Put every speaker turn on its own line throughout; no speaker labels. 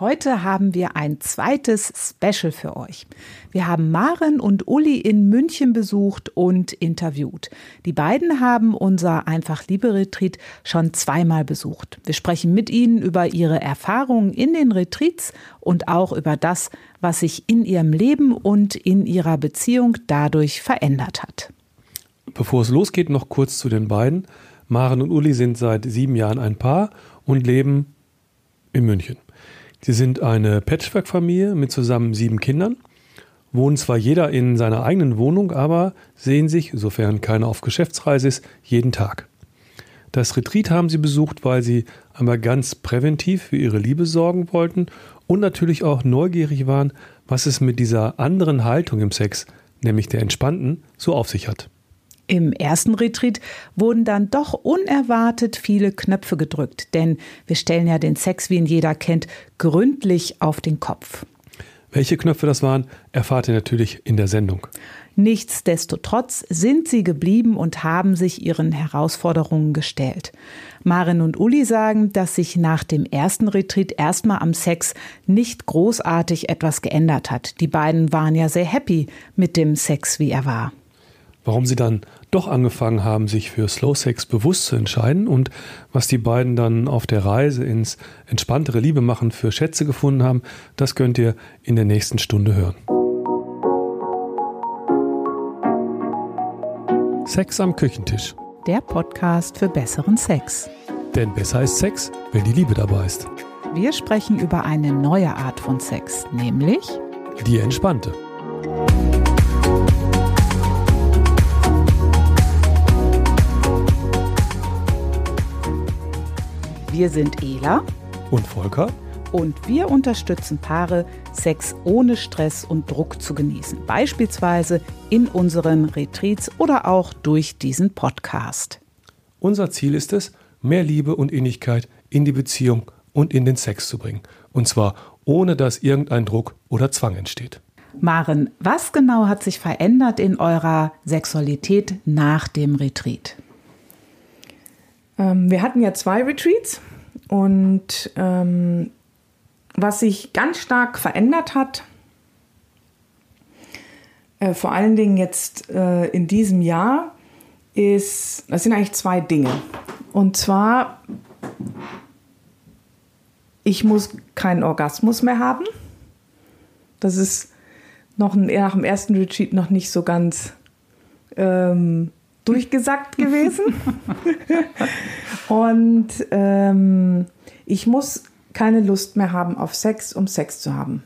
Heute haben wir ein zweites Special für euch. Wir haben Maren und Uli in München besucht und interviewt. Die beiden haben unser Einfach Liebe Retreat schon zweimal besucht. Wir sprechen mit ihnen über ihre Erfahrungen in den Retreats und auch über das, was sich in ihrem Leben und in ihrer Beziehung dadurch verändert hat.
Bevor es losgeht, noch kurz zu den beiden. Maren und Uli sind seit sieben Jahren ein Paar und leben in München. Sie sind eine Patchwork-Familie mit zusammen sieben Kindern, wohnen zwar jeder in seiner eigenen Wohnung, aber sehen sich, sofern keiner auf Geschäftsreise ist, jeden Tag. Das Retreat haben sie besucht, weil sie einmal ganz präventiv für ihre Liebe sorgen wollten und natürlich auch neugierig waren, was es mit dieser anderen Haltung im Sex, nämlich der entspannten, so auf sich hat.
Im ersten Retreat wurden dann doch unerwartet viele Knöpfe gedrückt, denn wir stellen ja den Sex, wie ihn jeder kennt, gründlich auf den Kopf.
Welche Knöpfe das waren, erfahrt ihr natürlich in der Sendung.
Nichtsdestotrotz sind sie geblieben und haben sich ihren Herausforderungen gestellt. Marin und Uli sagen, dass sich nach dem ersten Retreat erstmal am Sex nicht großartig etwas geändert hat. Die beiden waren ja sehr happy mit dem Sex, wie er war
warum sie dann doch angefangen haben, sich für Slow Sex bewusst zu entscheiden und was die beiden dann auf der Reise ins entspanntere Liebe machen für Schätze gefunden haben, das könnt ihr in der nächsten Stunde hören. Sex am Küchentisch.
Der Podcast für besseren Sex.
Denn besser ist Sex, wenn die Liebe dabei ist.
Wir sprechen über eine neue Art von Sex, nämlich
die entspannte.
Wir sind Ela
und Volker
und wir unterstützen Paare, Sex ohne Stress und Druck zu genießen, beispielsweise in unseren Retreats oder auch durch diesen Podcast.
Unser Ziel ist es, mehr Liebe und Innigkeit in die Beziehung und in den Sex zu bringen, und zwar ohne dass irgendein Druck oder Zwang entsteht.
Maren, was genau hat sich verändert in eurer Sexualität nach dem Retreat?
Ähm, wir hatten ja zwei Retreats und ähm, was sich ganz stark verändert hat, äh, vor allen Dingen jetzt äh, in diesem Jahr, ist, das sind eigentlich zwei Dinge. Und zwar, ich muss keinen Orgasmus mehr haben. Das ist noch nach dem ersten Retreat noch nicht so ganz ähm, durchgesackt gewesen. und ähm, ich muss keine Lust mehr haben auf Sex, um Sex zu haben.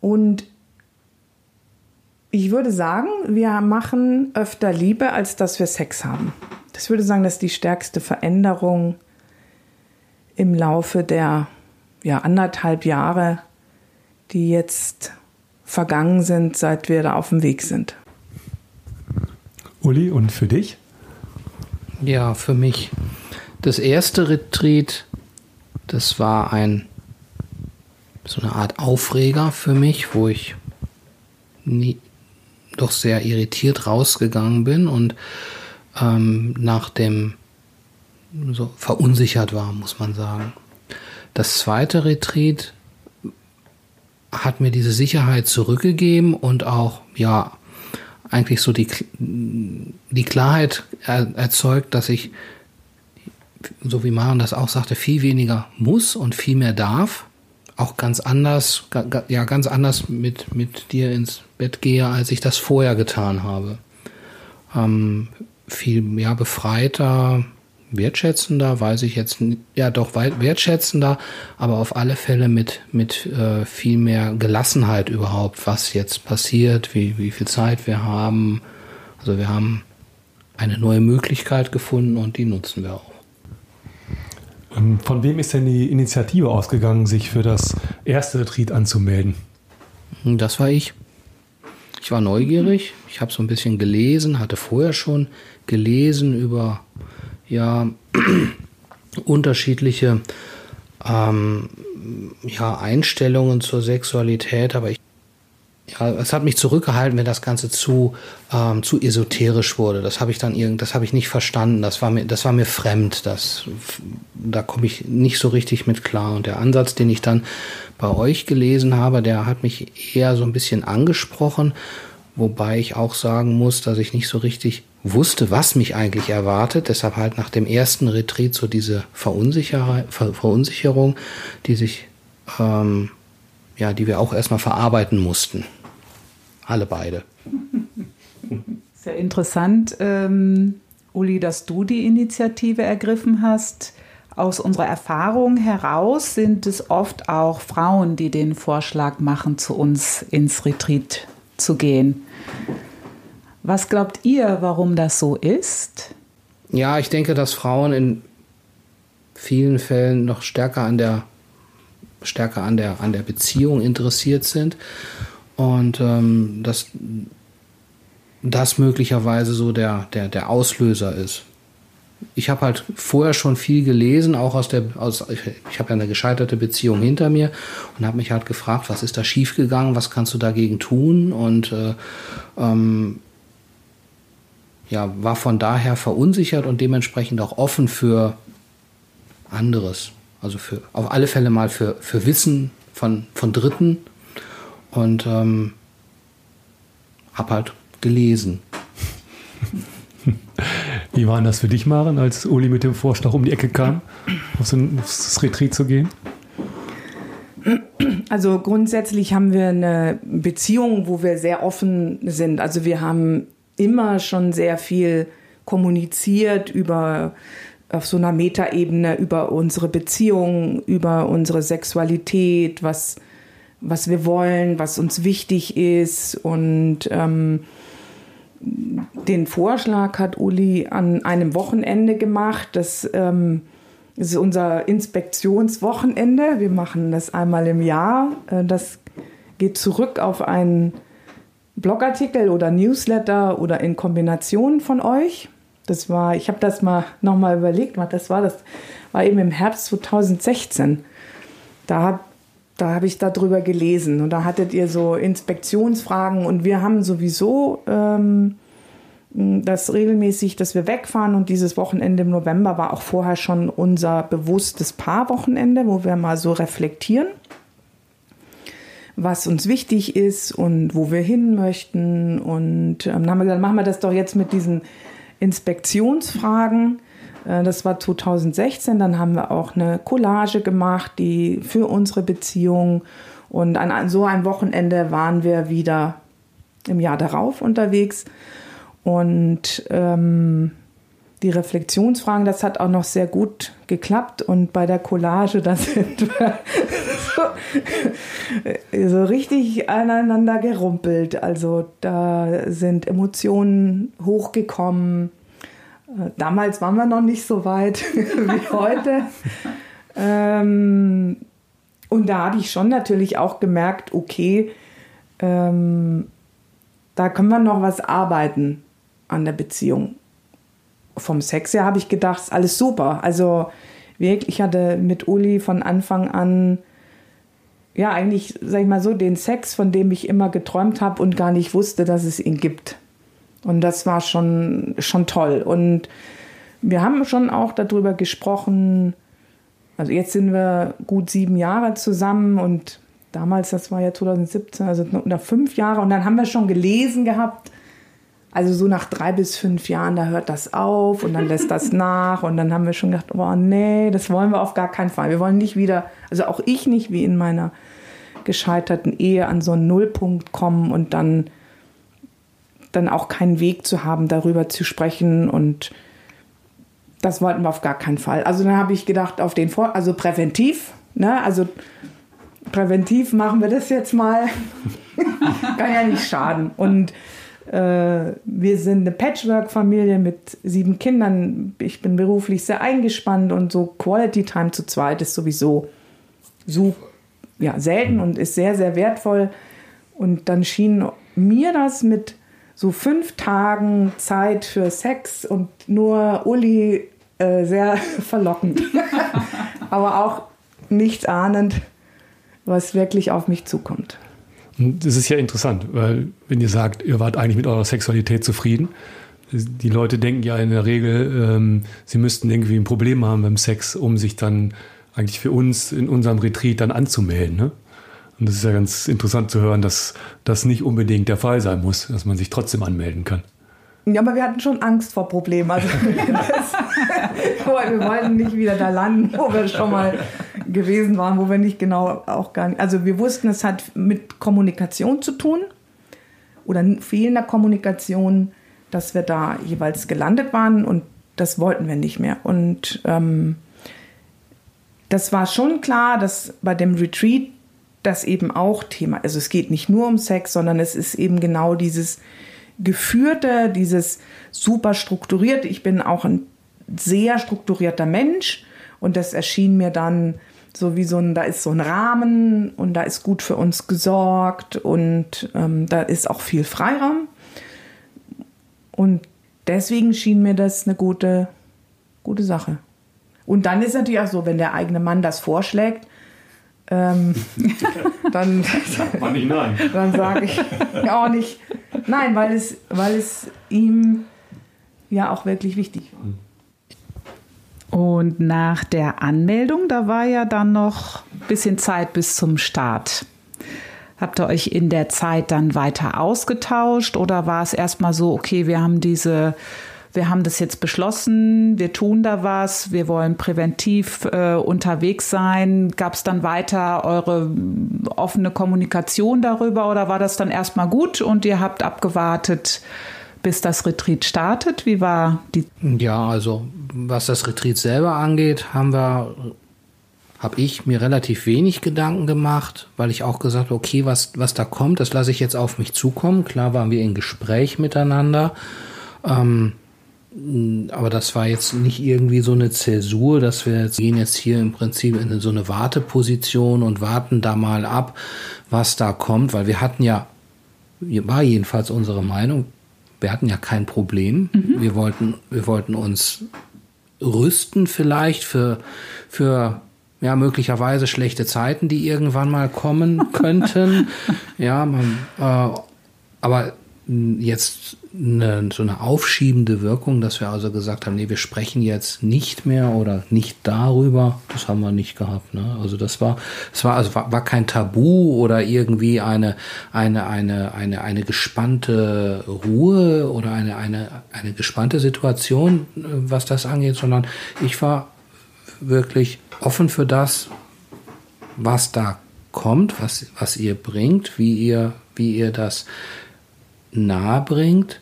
Und ich würde sagen, wir machen öfter Liebe, als dass wir Sex haben. Das würde sagen, das ist die stärkste Veränderung im Laufe der ja, anderthalb Jahre, die jetzt vergangen sind, seit wir da auf dem Weg sind.
Uli, und für dich?
Ja, für mich. Das erste Retreat, das war ein so eine Art Aufreger für mich, wo ich nie, doch sehr irritiert rausgegangen bin und ähm, nach dem so verunsichert war, muss man sagen. Das zweite Retreat hat mir diese Sicherheit zurückgegeben und auch ja eigentlich so die, die Klarheit erzeugt, dass ich, so wie Maren das auch sagte, viel weniger muss und viel mehr darf. Auch ganz anders, ja, ganz anders mit, mit dir ins Bett gehe, als ich das vorher getan habe. Ähm, viel mehr befreiter, wertschätzender, weiß ich jetzt, ja doch wertschätzender, aber auf alle Fälle mit, mit äh, viel mehr Gelassenheit überhaupt, was jetzt passiert, wie, wie viel Zeit wir haben. Also wir haben eine neue Möglichkeit gefunden und die nutzen wir auch.
Ähm, von wem ist denn die Initiative ausgegangen, sich für das erste Retreat anzumelden?
Das war ich. Ich war neugierig, ich habe so ein bisschen gelesen, hatte vorher schon gelesen über ja unterschiedliche ähm, ja, Einstellungen zur Sexualität, aber ich, ja, es hat mich zurückgehalten, wenn das Ganze zu, ähm, zu esoterisch wurde. Das habe ich dann irgend, das habe ich nicht verstanden. Das war mir, das war mir fremd. Das, da komme ich nicht so richtig mit klar. Und der Ansatz, den ich dann bei euch gelesen habe, der hat mich eher so ein bisschen angesprochen. Wobei ich auch sagen muss, dass ich nicht so richtig wusste, was mich eigentlich erwartet. Deshalb halt nach dem ersten Retreat so diese Verunsicher Verunsicherung, die sich, ähm, ja, die wir auch erstmal verarbeiten mussten. Alle beide.
Sehr interessant, ähm, Uli, dass du die Initiative ergriffen hast. Aus unserer Erfahrung heraus sind es oft auch Frauen, die den Vorschlag machen, zu uns ins Retreat zu gehen. Was glaubt ihr, warum das so ist?
Ja, ich denke, dass Frauen in vielen Fällen noch stärker an der stärker an der an der Beziehung interessiert sind und ähm, dass das möglicherweise so der der der Auslöser ist. Ich habe halt vorher schon viel gelesen, auch aus der aus ich, habe ja eine gescheiterte Beziehung hinter mir und habe mich halt gefragt, was ist da schiefgegangen, was kannst du dagegen tun und äh, ähm, ja, war von daher verunsichert und dementsprechend auch offen für anderes. Also für auf alle Fälle mal für, für Wissen von, von Dritten und ähm, hab halt gelesen.
Wie war das für dich, Maren, als Uli mit dem Vorschlag um die Ecke kam, auf so ein, aufs Retreat zu gehen?
Also grundsätzlich haben wir eine Beziehung, wo wir sehr offen sind. Also wir haben immer schon sehr viel kommuniziert über auf so einer Metaebene über unsere Beziehung, über unsere Sexualität, was, was wir wollen, was uns wichtig ist. Und ähm, den Vorschlag hat Uli an einem Wochenende gemacht. Das, ähm, ist unser Inspektionswochenende. Wir machen das einmal im Jahr. Äh, das geht zurück auf einen Blogartikel oder Newsletter oder in Kombination von euch. Das war, ich habe das mal nochmal überlegt, das war das war eben im Herbst 2016. Da habe da hab ich darüber gelesen und da hattet ihr so Inspektionsfragen und wir haben sowieso ähm, das regelmäßig, dass wir wegfahren und dieses Wochenende im November war auch vorher schon unser bewusstes Paarwochenende, wo wir mal so reflektieren was uns wichtig ist und wo wir hin möchten. Und ähm, dann haben wir gesagt, machen wir das doch jetzt mit diesen Inspektionsfragen. Äh, das war 2016. Dann haben wir auch eine Collage gemacht, die für unsere Beziehung. Und an so ein Wochenende waren wir wieder im Jahr darauf unterwegs. Und ähm, die Reflexionsfragen, das hat auch noch sehr gut geklappt. Und bei der Collage, da sind wir so, so richtig aneinander gerumpelt. Also da sind Emotionen hochgekommen. Damals waren wir noch nicht so weit wie heute. ähm, und da habe ich schon natürlich auch gemerkt, okay, ähm, da können wir noch was arbeiten an der Beziehung vom Sex her habe ich gedacht, alles super. Also wirklich, ich hatte mit Uli von Anfang an ja eigentlich, sag ich mal so, den Sex, von dem ich immer geträumt habe und gar nicht wusste, dass es ihn gibt. Und das war schon, schon toll. Und wir haben schon auch darüber gesprochen, also jetzt sind wir gut sieben Jahre zusammen und damals, das war ja 2017, also nach fünf Jahre. Und dann haben wir schon gelesen gehabt, also so nach drei bis fünf Jahren, da hört das auf und dann lässt das nach und dann haben wir schon gedacht, oh nee, das wollen wir auf gar keinen Fall. Wir wollen nicht wieder, also auch ich nicht wie in meiner gescheiterten Ehe an so einen Nullpunkt kommen und dann, dann auch keinen Weg zu haben, darüber zu sprechen und das wollten wir auf gar keinen Fall. Also dann habe ich gedacht, auf den Vor also präventiv, ne, also präventiv machen wir das jetzt mal. Kann ja nicht schaden. Und wir sind eine Patchwork-Familie mit sieben Kindern. Ich bin beruflich sehr eingespannt und so Quality Time zu zweit ist sowieso so ja, selten und ist sehr, sehr wertvoll. Und dann schien mir das mit so fünf Tagen Zeit für Sex und nur Uli äh, sehr verlockend. Aber auch nicht ahnend, was wirklich auf mich zukommt.
Und das ist ja interessant, weil wenn ihr sagt, ihr wart eigentlich mit eurer Sexualität zufrieden, die Leute denken ja in der Regel, ähm, sie müssten irgendwie ein Problem haben beim Sex, um sich dann eigentlich für uns in unserem Retreat dann anzumelden. Ne? Und das ist ja ganz interessant zu hören, dass das nicht unbedingt der Fall sein muss, dass man sich trotzdem anmelden kann.
Ja, aber wir hatten schon Angst vor Problemen. Also das, wir wollten nicht wieder da landen, wo wir schon mal gewesen waren, wo wir nicht genau auch gar nicht. Also wir wussten, es hat mit Kommunikation zu tun oder fehlender Kommunikation, dass wir da jeweils gelandet waren und das wollten wir nicht mehr. Und ähm, das war schon klar, dass bei dem Retreat das eben auch Thema, also es geht nicht nur um Sex, sondern es ist eben genau dieses geführte, dieses super strukturierte. Ich bin auch ein sehr strukturierter Mensch und das erschien mir dann so wie so ein, da ist so ein Rahmen und da ist gut für uns gesorgt und ähm, da ist auch viel Freiraum. Und deswegen schien mir das eine gute, gute Sache. Und dann ist natürlich auch so, wenn der eigene Mann das vorschlägt, ähm, dann,
Man nicht nein.
dann sage ich auch nicht nein, weil es, weil es ihm ja auch wirklich wichtig war.
Und nach der Anmeldung, da war ja dann noch ein bisschen Zeit bis zum Start. Habt ihr euch in der Zeit dann weiter ausgetauscht oder war es erstmal so, okay, wir haben diese wir haben das jetzt beschlossen, wir tun da was, wir wollen präventiv äh, unterwegs sein. Gab es dann weiter eure offene Kommunikation darüber oder war das dann erstmal gut und ihr habt abgewartet, bis das Retreat startet? Wie war die?
Ja, also was das Retreat selber angeht, haben wir habe ich mir relativ wenig Gedanken gemacht, weil ich auch gesagt habe, okay, was, was da kommt, das lasse ich jetzt auf mich zukommen. Klar waren wir in Gespräch miteinander. Ähm, aber das war jetzt nicht irgendwie so eine Zäsur, dass wir jetzt gehen jetzt hier im Prinzip in so eine Warteposition und warten da mal ab, was da kommt, weil wir hatten ja, war jedenfalls unsere Meinung, wir hatten ja kein Problem. Mhm. Wir wollten, wir wollten uns rüsten vielleicht für, für ja, möglicherweise schlechte Zeiten, die irgendwann mal kommen könnten. ja, man, äh, aber jetzt eine, so eine aufschiebende Wirkung, dass wir also gesagt haben, nee, wir sprechen jetzt nicht mehr oder nicht darüber. Das haben wir nicht gehabt. Ne? Also das war, es war, also war, war kein Tabu oder irgendwie eine, eine, eine, eine, eine gespannte Ruhe oder eine, eine, eine gespannte Situation, was das angeht, sondern ich war wirklich offen für das, was da kommt, was, was ihr bringt, wie ihr, wie ihr das nahe bringt.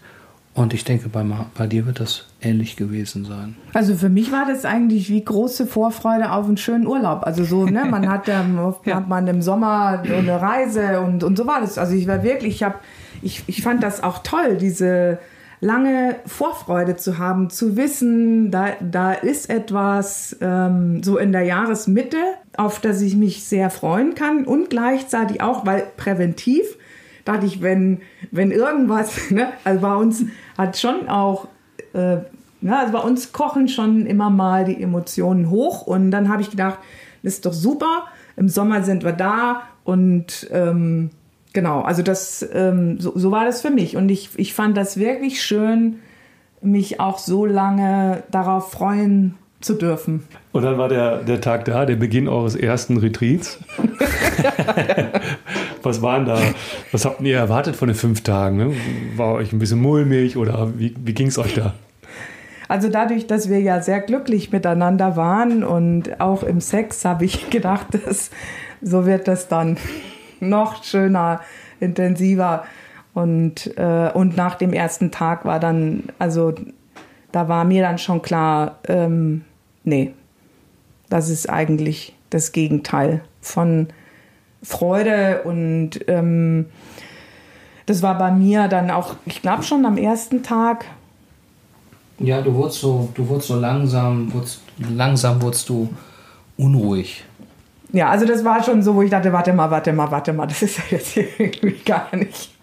Und ich denke, bei, bei dir wird das ähnlich gewesen sein.
Also für mich war das eigentlich wie große Vorfreude auf einen schönen Urlaub. Also so, ne, man hat ja, ja. hat man im Sommer so eine Reise und, und so war das. Also ich war wirklich, ich habe, ich, ich fand das auch toll, diese lange Vorfreude zu haben, zu wissen, da, da ist etwas ähm, so in der Jahresmitte, auf das ich mich sehr freuen kann und gleichzeitig auch, weil präventiv dachte ich, wenn, wenn irgendwas, ne, also bei uns hat schon auch, äh, ne, also bei uns kochen schon immer mal die Emotionen hoch und dann habe ich gedacht, das ist doch super, im Sommer sind wir da und ähm, genau, also das, ähm, so, so war das für mich und ich, ich fand das wirklich schön, mich auch so lange darauf freuen zu dürfen.
Und dann war der, der Tag da, der Beginn eures ersten Retreats. was waren da, was habt ihr erwartet von den fünf Tagen? Ne? War euch ein bisschen mulmig oder wie, wie ging es euch da?
Also dadurch, dass wir ja sehr glücklich miteinander waren und auch im Sex, habe ich gedacht, dass so wird das dann noch schöner, intensiver. Und, äh, und nach dem ersten Tag war dann, also da war mir dann schon klar, ähm, nee, das ist eigentlich das Gegenteil von Freude und ähm, das war bei mir dann auch, ich glaube schon am ersten Tag.
Ja, du wurdest so, du wurdest so langsam, wurdest, langsam wurdest du unruhig.
Ja, also das war schon so, wo ich dachte, warte mal, warte mal, warte mal, das ist ja jetzt irgendwie gar nicht.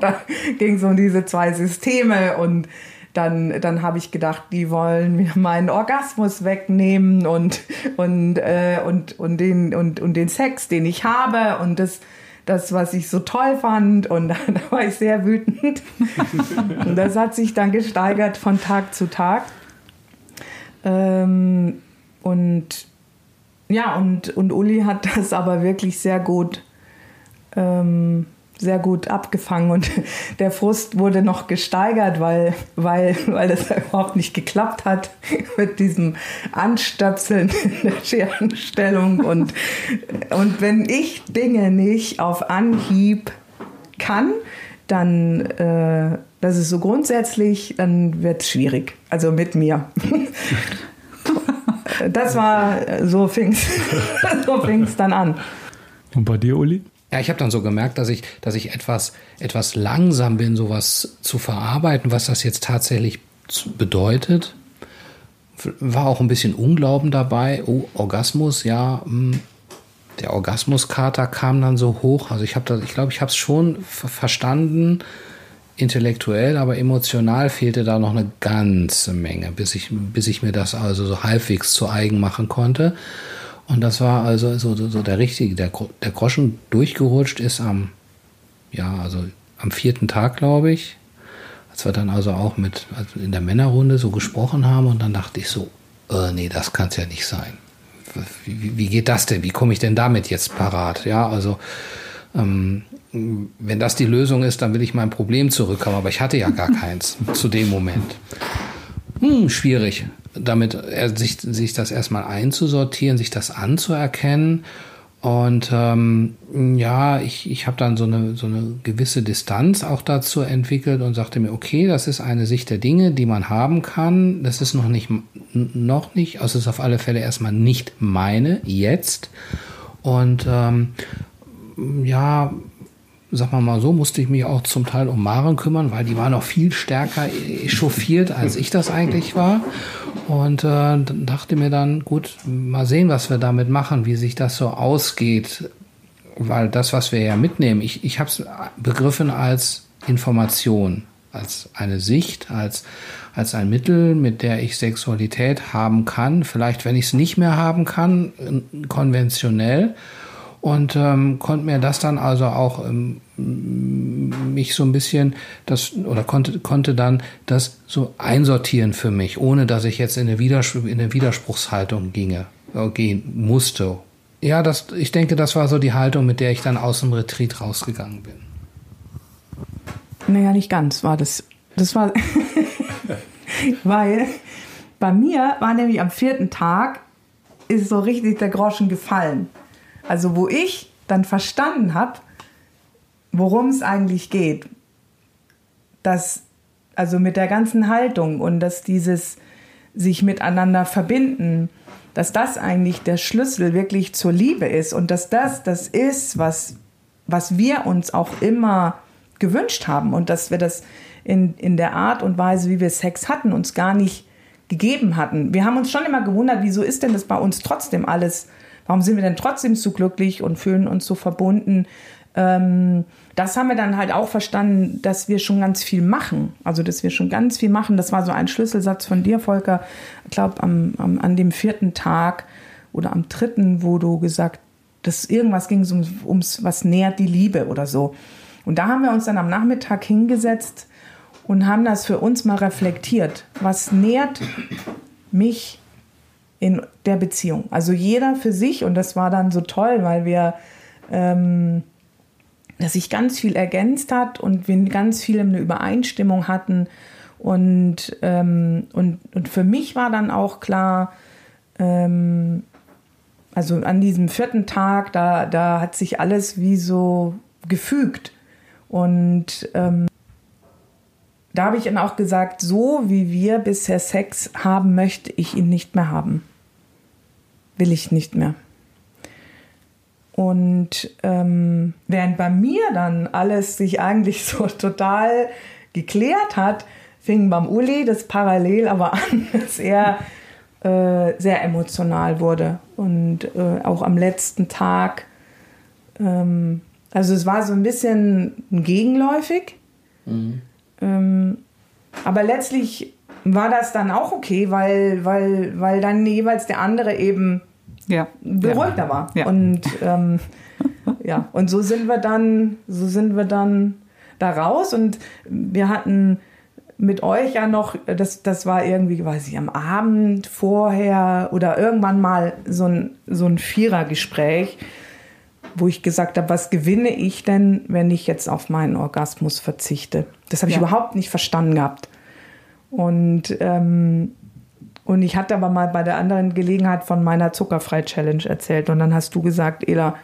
da ging es um diese zwei Systeme und dann, dann habe ich gedacht, die wollen mir meinen Orgasmus wegnehmen und, und, äh, und, und, den, und, und den Sex, den ich habe. Und das, das, was ich so toll fand. Und da, war ich sehr wütend. und das hat sich dann gesteigert von Tag zu Tag. Ähm, und ja, und, und Uli hat das aber wirklich sehr gut ähm, sehr gut abgefangen und der Frust wurde noch gesteigert, weil, weil, weil das überhaupt nicht geklappt hat mit diesem Anstöpseln in der Scherenstellung und, und wenn ich Dinge nicht auf Anhieb kann, dann, äh, das ist so grundsätzlich, dann wird es schwierig. Also mit mir. das war, so fing es so dann an.
Und bei dir, Uli?
Ja, ich habe dann so gemerkt, dass ich, dass ich etwas, etwas langsam bin, sowas zu verarbeiten, was das jetzt tatsächlich bedeutet. War auch ein bisschen Unglauben dabei. Oh, Orgasmus, ja. Hm. Der Orgasmuskater kam dann so hoch. Also ich habe ich glaube, ich habe es schon verstanden, intellektuell, aber emotional fehlte da noch eine ganze Menge, bis ich, bis ich mir das also so halbwegs zu eigen machen konnte. Und das war also so, so der richtige, der, der Groschen durchgerutscht ist am, ja, also am vierten Tag, glaube ich, als wir dann also auch mit also in der Männerrunde so gesprochen haben und dann dachte ich so, äh, nee, das kann es ja nicht sein. Wie, wie, geht das denn? Wie komme ich denn damit jetzt parat? Ja, also ähm, wenn das die Lösung ist, dann will ich mein Problem zurückhaben, aber ich hatte ja gar keins zu dem Moment. Hm, schwierig damit sich, sich das erstmal einzusortieren, sich das anzuerkennen. Und ähm, ja, ich, ich habe dann so eine, so eine gewisse Distanz auch dazu entwickelt und sagte mir, okay, das ist eine Sicht der Dinge, die man haben kann. Das ist noch nicht, noch nicht, also ist auf alle Fälle erstmal nicht meine jetzt. Und ähm, ja, sag mal mal so, musste ich mich auch zum Teil um Maren kümmern, weil die war noch viel stärker echauffiert, als ich das eigentlich war. Und äh, dachte mir dann, gut, mal sehen, was wir damit machen, wie sich das so ausgeht. Weil das, was wir ja mitnehmen, ich, ich habe es begriffen als Information, als eine Sicht, als, als ein Mittel, mit der ich Sexualität haben kann. Vielleicht, wenn ich es nicht mehr haben kann, konventionell und ähm, konnte mir das dann also auch ähm, mich so ein bisschen das oder konnte konnte dann das so einsortieren für mich, ohne dass ich jetzt in eine, Widerspruch, in eine Widerspruchshaltung ginge, äh, gehen musste. Ja, das, ich denke, das war so die Haltung, mit der ich dann aus dem Retreat rausgegangen bin.
Naja, nicht ganz war das. Das war, weil bei mir war nämlich am vierten Tag ist so richtig der Groschen gefallen. Also wo ich dann verstanden habe, worum es eigentlich geht. Dass, also mit der ganzen Haltung und dass dieses sich miteinander verbinden, dass das eigentlich der Schlüssel wirklich zur Liebe ist und dass das das ist, was, was wir uns auch immer gewünscht haben und dass wir das in, in der Art und Weise, wie wir Sex hatten, uns gar nicht gegeben hatten. Wir haben uns schon immer gewundert, wieso ist denn das bei uns trotzdem alles Warum sind wir denn trotzdem so glücklich und fühlen uns so verbunden? Ähm, das haben wir dann halt auch verstanden, dass wir schon ganz viel machen. Also, dass wir schon ganz viel machen. Das war so ein Schlüsselsatz von dir, Volker. Ich glaube, am, am, an dem vierten Tag oder am dritten, wo du gesagt dass irgendwas ging ums, ums, was nährt die Liebe oder so. Und da haben wir uns dann am Nachmittag hingesetzt und haben das für uns mal reflektiert. Was nährt mich in der Beziehung. Also jeder für sich und das war dann so toll, weil wir, ähm, dass sich ganz viel ergänzt hat und wir ganz viel eine Übereinstimmung hatten. Und, ähm, und, und für mich war dann auch klar, ähm, also an diesem vierten Tag, da, da hat sich alles wie so gefügt. Und ähm, da habe ich dann auch gesagt, so wie wir bisher Sex haben, möchte ich ihn nicht mehr haben will ich nicht mehr. Und ähm, während bei mir dann alles sich eigentlich so total geklärt hat, fing beim Uli das parallel aber an, dass er äh, sehr emotional wurde. Und äh, auch am letzten Tag, ähm, also es war so ein bisschen gegenläufig. Mhm. Ähm, aber letztlich war das dann auch okay, weil, weil, weil dann jeweils der andere eben ja. beruhigter war. Ja. Und ähm, ja, und so sind wir dann, so sind wir dann da raus und wir hatten mit euch ja noch, das, das war irgendwie, weiß ich, am Abend vorher oder irgendwann mal so ein, so ein Vierergespräch, wo ich gesagt habe, was gewinne ich denn, wenn ich jetzt auf meinen Orgasmus verzichte? Das habe ich ja. überhaupt nicht verstanden gehabt. Und, ähm, und ich hatte aber mal bei der anderen Gelegenheit von meiner Zuckerfrei-Challenge erzählt. Und dann hast du gesagt, Ela,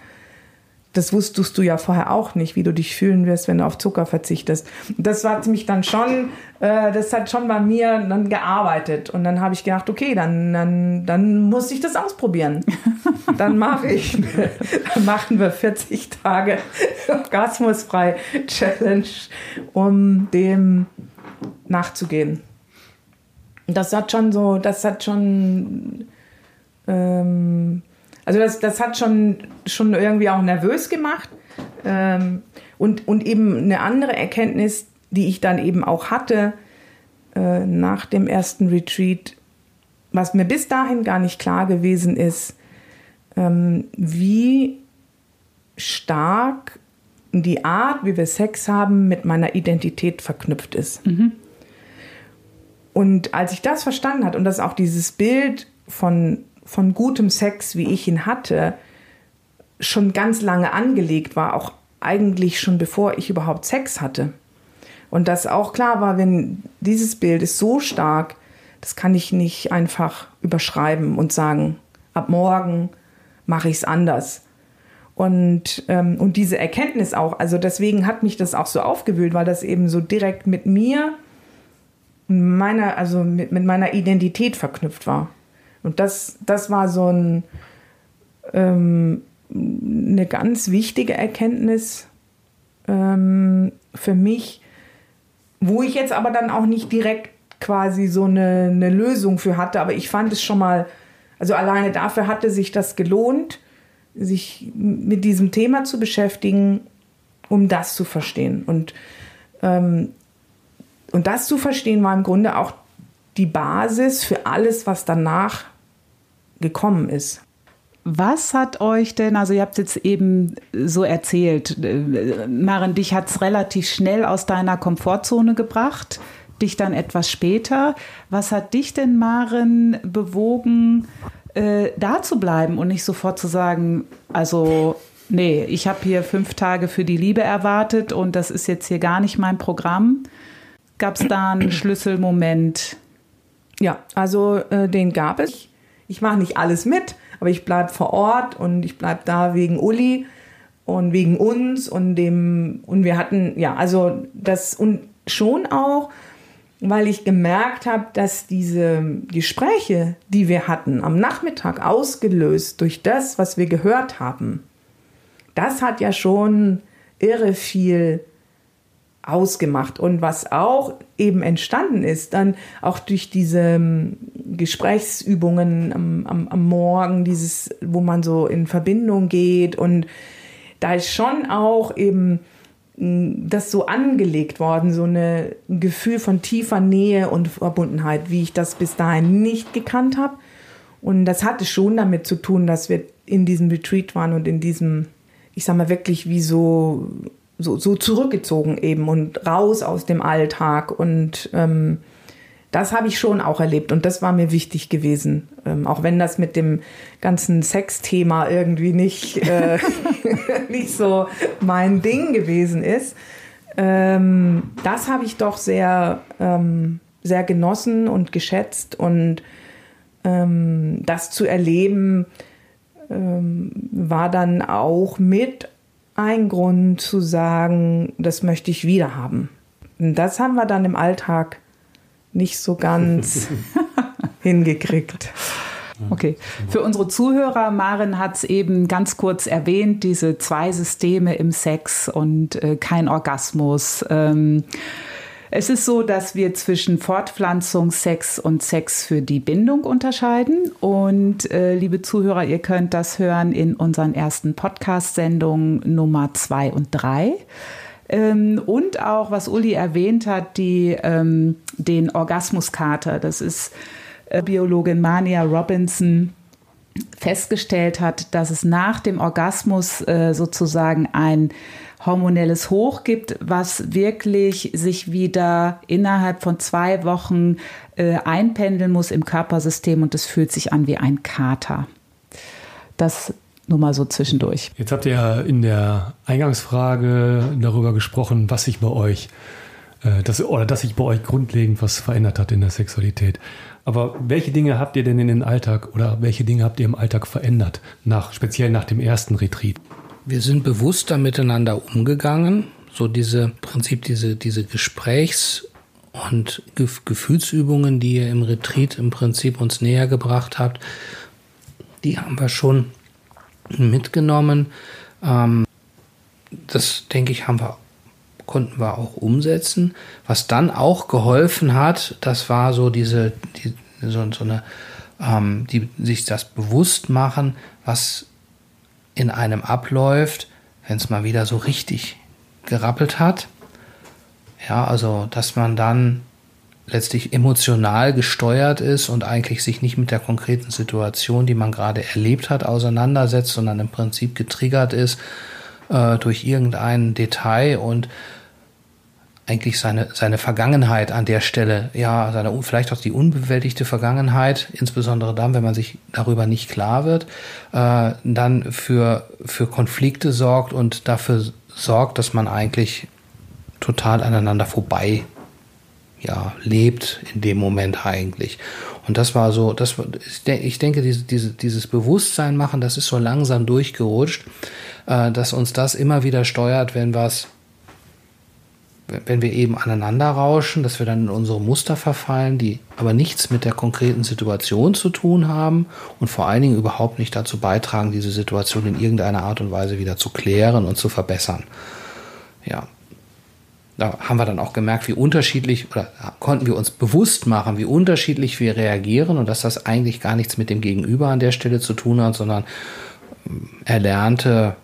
das wusstest du ja vorher auch nicht, wie du dich fühlen wirst, wenn du auf Zucker verzichtest. Das hat mich dann schon, äh, das hat schon bei mir dann gearbeitet. Und dann habe ich gedacht, okay, dann, dann, dann muss ich das ausprobieren. dann mache ich, dann machen wir 40 Tage orgasmusfrei Challenge, um dem nachzugehen. Das hat schon so, das hat schon ähm, also das, das hat schon, schon irgendwie auch nervös gemacht. Ähm, und, und eben eine andere Erkenntnis, die ich dann eben auch hatte äh, nach dem ersten Retreat, was mir bis dahin gar nicht klar gewesen ist, ähm, wie stark die Art, wie wir Sex haben, mit meiner Identität verknüpft ist. Mhm. Und als ich das verstanden hat und dass auch dieses Bild von von gutem Sex, wie ich ihn hatte, schon ganz lange angelegt war, auch eigentlich schon bevor ich überhaupt Sex hatte. Und das auch klar war, wenn dieses Bild ist so stark, das kann ich nicht einfach überschreiben und sagen, ab morgen mache ich es anders. Und, ähm, und diese Erkenntnis auch, also deswegen hat mich das auch so aufgewühlt, weil das eben so direkt mit mir, meiner, also mit, mit meiner Identität verknüpft war. Und das, das war so ein, ähm, eine ganz wichtige Erkenntnis ähm, für mich, wo ich jetzt aber dann auch nicht direkt quasi so eine, eine Lösung für hatte. Aber ich fand es schon mal, also alleine dafür hatte sich das gelohnt, sich mit diesem Thema zu beschäftigen, um das zu verstehen. Und, ähm, und das zu verstehen war im Grunde auch die Basis für alles, was danach gekommen ist.
Was hat euch denn, also ihr habt jetzt eben so erzählt, äh, Maren, dich hat es relativ schnell aus deiner Komfortzone gebracht, dich dann etwas später. Was hat dich denn, Maren, bewogen, äh, da zu bleiben und nicht sofort zu sagen, also nee, ich habe hier fünf Tage für die Liebe erwartet und das ist jetzt hier gar nicht mein Programm? Gab es da einen Schlüsselmoment?
Ja, also äh, den gab es ich mache nicht alles mit, aber ich bleibe vor Ort und ich bleibe da wegen Uli und wegen uns und dem und wir hatten ja also das und schon auch weil ich gemerkt habe, dass diese Gespräche, die wir hatten am Nachmittag ausgelöst durch das, was wir gehört haben, das hat ja schon irre viel ausgemacht. Und was auch eben entstanden ist, dann auch durch diese ähm, Gesprächsübungen am, am, am Morgen, dieses, wo man so in Verbindung geht und da ist schon auch eben mm, das so angelegt worden, so ein Gefühl von tiefer Nähe und Verbundenheit, wie ich das bis dahin nicht gekannt habe. Und das hatte schon damit zu tun, dass wir in diesem Retreat waren und in diesem, ich sag mal wirklich wie so so, so zurückgezogen eben und raus aus dem Alltag. Und ähm, das habe ich schon auch erlebt und das war mir wichtig gewesen. Ähm, auch wenn das mit dem ganzen Sexthema irgendwie nicht, äh, nicht so mein Ding gewesen ist. Ähm, das habe ich doch sehr, ähm, sehr genossen und geschätzt und ähm, das zu erleben ähm, war dann auch mit ein Grund zu sagen, das möchte ich wieder haben. Das haben wir dann im Alltag nicht so ganz hingekriegt.
Okay, für unsere Zuhörer, Maren hat es eben ganz kurz erwähnt, diese zwei Systeme im Sex und äh, kein Orgasmus. Ähm, es ist so, dass wir zwischen Fortpflanzung, Sex und Sex für die Bindung unterscheiden. Und äh, liebe Zuhörer, ihr könnt das hören in unseren ersten Podcast-Sendungen Nummer zwei und drei. Ähm, und auch, was Uli erwähnt hat, die, ähm, den Orgasmuskater. Das ist äh, Biologin Mania Robinson festgestellt hat, dass es nach dem Orgasmus äh, sozusagen ein hormonelles Hoch gibt, was wirklich sich wieder innerhalb von zwei Wochen äh, einpendeln muss im Körpersystem und es fühlt sich an wie ein Kater. Das nur mal so zwischendurch.
Jetzt habt ihr ja in der Eingangsfrage darüber gesprochen, was sich bei euch äh, das, oder dass sich bei euch grundlegend was verändert hat in der Sexualität. Aber welche Dinge habt ihr denn in den Alltag oder welche Dinge habt ihr im Alltag verändert, nach, speziell nach dem ersten Retreat?
Wir sind bewusster miteinander umgegangen. So diese Prinzip, diese, diese Gesprächs- und Gefühlsübungen, die ihr im Retreat im Prinzip uns näher gebracht habt, die haben wir schon mitgenommen. Ähm, das denke ich, haben wir konnten wir auch umsetzen. Was dann auch geholfen hat, das war so diese, die, so, so eine, ähm, die sich das bewusst machen, was in einem abläuft, wenn es mal wieder so richtig gerappelt hat. Ja, also, dass man dann letztlich emotional gesteuert ist und eigentlich sich nicht mit der konkreten Situation, die man gerade erlebt hat, auseinandersetzt, sondern im Prinzip getriggert ist äh, durch irgendein Detail und eigentlich seine, seine Vergangenheit an der Stelle, ja, seine, vielleicht auch die unbewältigte Vergangenheit, insbesondere dann, wenn man sich darüber nicht klar wird, äh, dann für, für Konflikte sorgt und dafür sorgt, dass man eigentlich total aneinander vorbei ja, lebt in dem Moment eigentlich. Und das war so, das, ich denke, diese, diese, dieses Bewusstsein machen, das ist so langsam durchgerutscht, äh, dass uns das immer wieder steuert, wenn was wenn wir eben aneinander rauschen, dass wir dann in unsere Muster verfallen, die aber nichts mit der konkreten Situation zu tun haben und vor allen Dingen überhaupt nicht dazu beitragen, diese Situation in irgendeiner Art und Weise wieder zu klären und zu verbessern. Ja. Da haben wir dann auch gemerkt, wie unterschiedlich oder konnten wir uns bewusst machen, wie unterschiedlich wir reagieren und dass das eigentlich gar nichts mit dem Gegenüber an der Stelle zu tun hat, sondern ähm, erlernte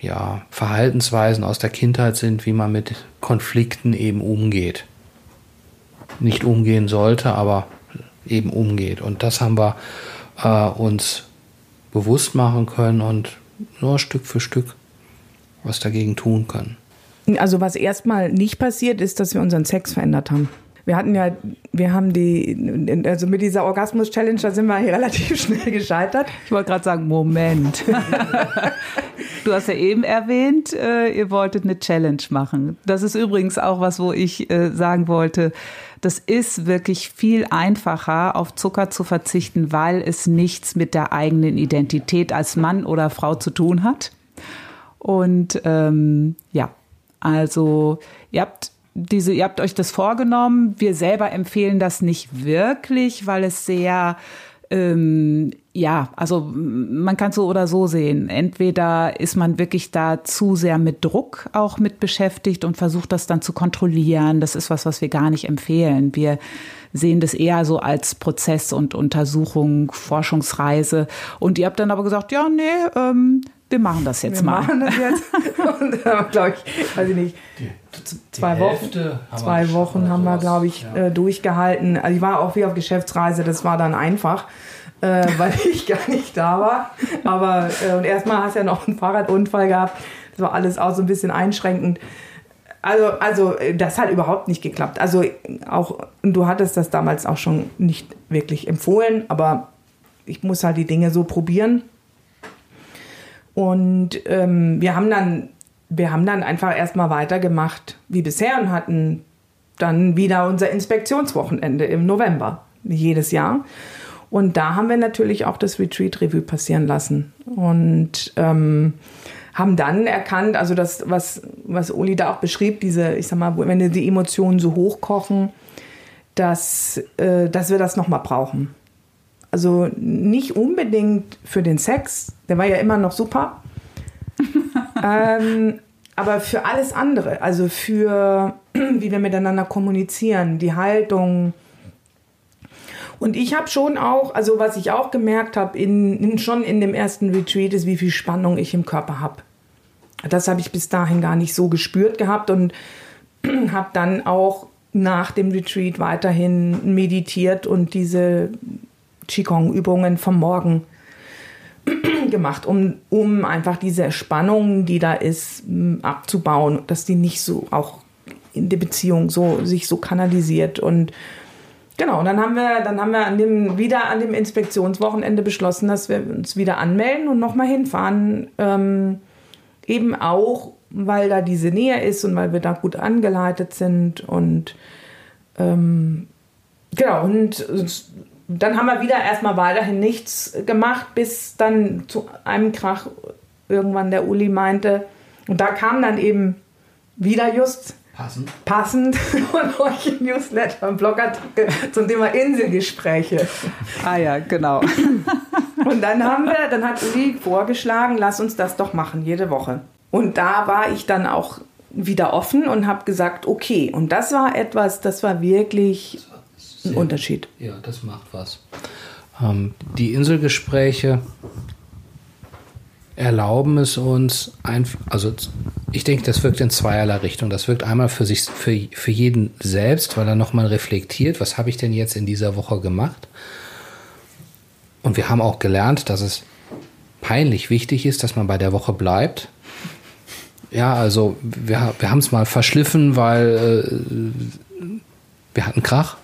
ja, Verhaltensweisen aus der Kindheit sind, wie man mit Konflikten eben umgeht. Nicht umgehen sollte, aber eben umgeht. Und das haben wir äh, uns bewusst machen können und nur Stück für Stück was dagegen tun können.
Also was erstmal nicht passiert ist, dass wir unseren Sex verändert haben. Wir hatten ja, wir haben die, also mit dieser Orgasmus-Challenge, da sind wir hier relativ schnell gescheitert.
Ich wollte gerade sagen, Moment. du hast ja eben erwähnt, äh, ihr wolltet eine Challenge machen. Das ist übrigens auch was, wo ich äh, sagen wollte, das ist wirklich viel einfacher, auf Zucker zu verzichten, weil es nichts mit der eigenen Identität als Mann oder Frau zu tun hat. Und ähm, ja, also ihr habt diese, ihr habt euch das vorgenommen. Wir selber empfehlen das nicht wirklich, weil es sehr, ähm, ja, also man kann so oder so sehen. Entweder ist man wirklich da zu sehr mit Druck auch mit beschäftigt und versucht das dann zu kontrollieren. Das ist was, was wir gar nicht empfehlen. Wir sehen das eher so als Prozess und Untersuchung, Forschungsreise. Und ihr habt dann aber gesagt, ja, nee, ähm, wir machen das jetzt
wir
mal.
Wir machen das jetzt. und äh, glaube ich, weiß ich nicht, die, zwei die Wochen, zwei Wochen haben wir, glaube ich, ja. äh, durchgehalten. Also ich war auch wie auf Geschäftsreise, das war dann einfach. Äh, weil ich gar nicht da war. Aber äh, und erstmal hast du ja noch einen Fahrradunfall gehabt. Das war alles auch so ein bisschen einschränkend. Also, also äh, das hat überhaupt nicht geklappt. Also auch, du hattest das damals auch schon nicht wirklich empfohlen, aber ich muss halt die Dinge so probieren. Und ähm, wir haben dann, wir haben dann einfach erstmal weitergemacht wie bisher und hatten dann wieder unser Inspektionswochenende im November, jedes Jahr. Und da haben wir natürlich auch das Retreat Revue passieren lassen. Und ähm, haben dann erkannt, also das, was, was Uli da auch beschrieb, diese, ich sag mal, wenn die Emotionen so hochkochen, dass, äh, dass wir das nochmal brauchen. Also nicht unbedingt für den Sex, der war ja immer noch super. ähm, aber für alles andere, also für wie wir miteinander kommunizieren, die Haltung. Und ich habe schon auch, also was ich auch gemerkt habe, in, in, schon in dem ersten Retreat ist, wie viel Spannung ich im Körper habe. Das habe ich bis dahin gar nicht so gespürt gehabt und habe dann auch nach dem Retreat weiterhin meditiert und diese Qigong-Übungen vom Morgen gemacht, um, um einfach diese Spannung, die da ist, abzubauen, dass die nicht so auch in der Beziehung so sich so kanalisiert und Genau, und dann haben wir, dann haben wir an dem, wieder an dem Inspektionswochenende beschlossen, dass wir uns wieder anmelden und nochmal hinfahren. Ähm, eben auch, weil da diese Nähe ist und weil wir da gut angeleitet sind. Und ähm, genau, und dann haben wir wieder erstmal weiterhin nichts gemacht, bis dann zu einem Krach irgendwann der Uli meinte, und da kam dann eben wieder just
Passend.
Passend von euch ein Newsletter, ein Blogartikel zum Thema Inselgespräche.
Ah ja, genau.
Und dann haben wir, dann hat Uli vorgeschlagen, lass uns das doch machen, jede Woche. Und da war ich dann auch wieder offen und habe gesagt, okay. Und das war etwas, das war wirklich ein Unterschied.
Ja, das macht was. Ähm, die Inselgespräche erlauben es uns, ein, also ich denke, das wirkt in zweierlei Richtung. Das wirkt einmal für sich, für, für jeden selbst, weil er nochmal reflektiert, was habe ich denn jetzt in dieser Woche gemacht? Und wir haben auch gelernt, dass es peinlich wichtig ist, dass man bei der Woche bleibt. Ja, also wir, wir haben es mal verschliffen, weil äh, wir hatten Krach.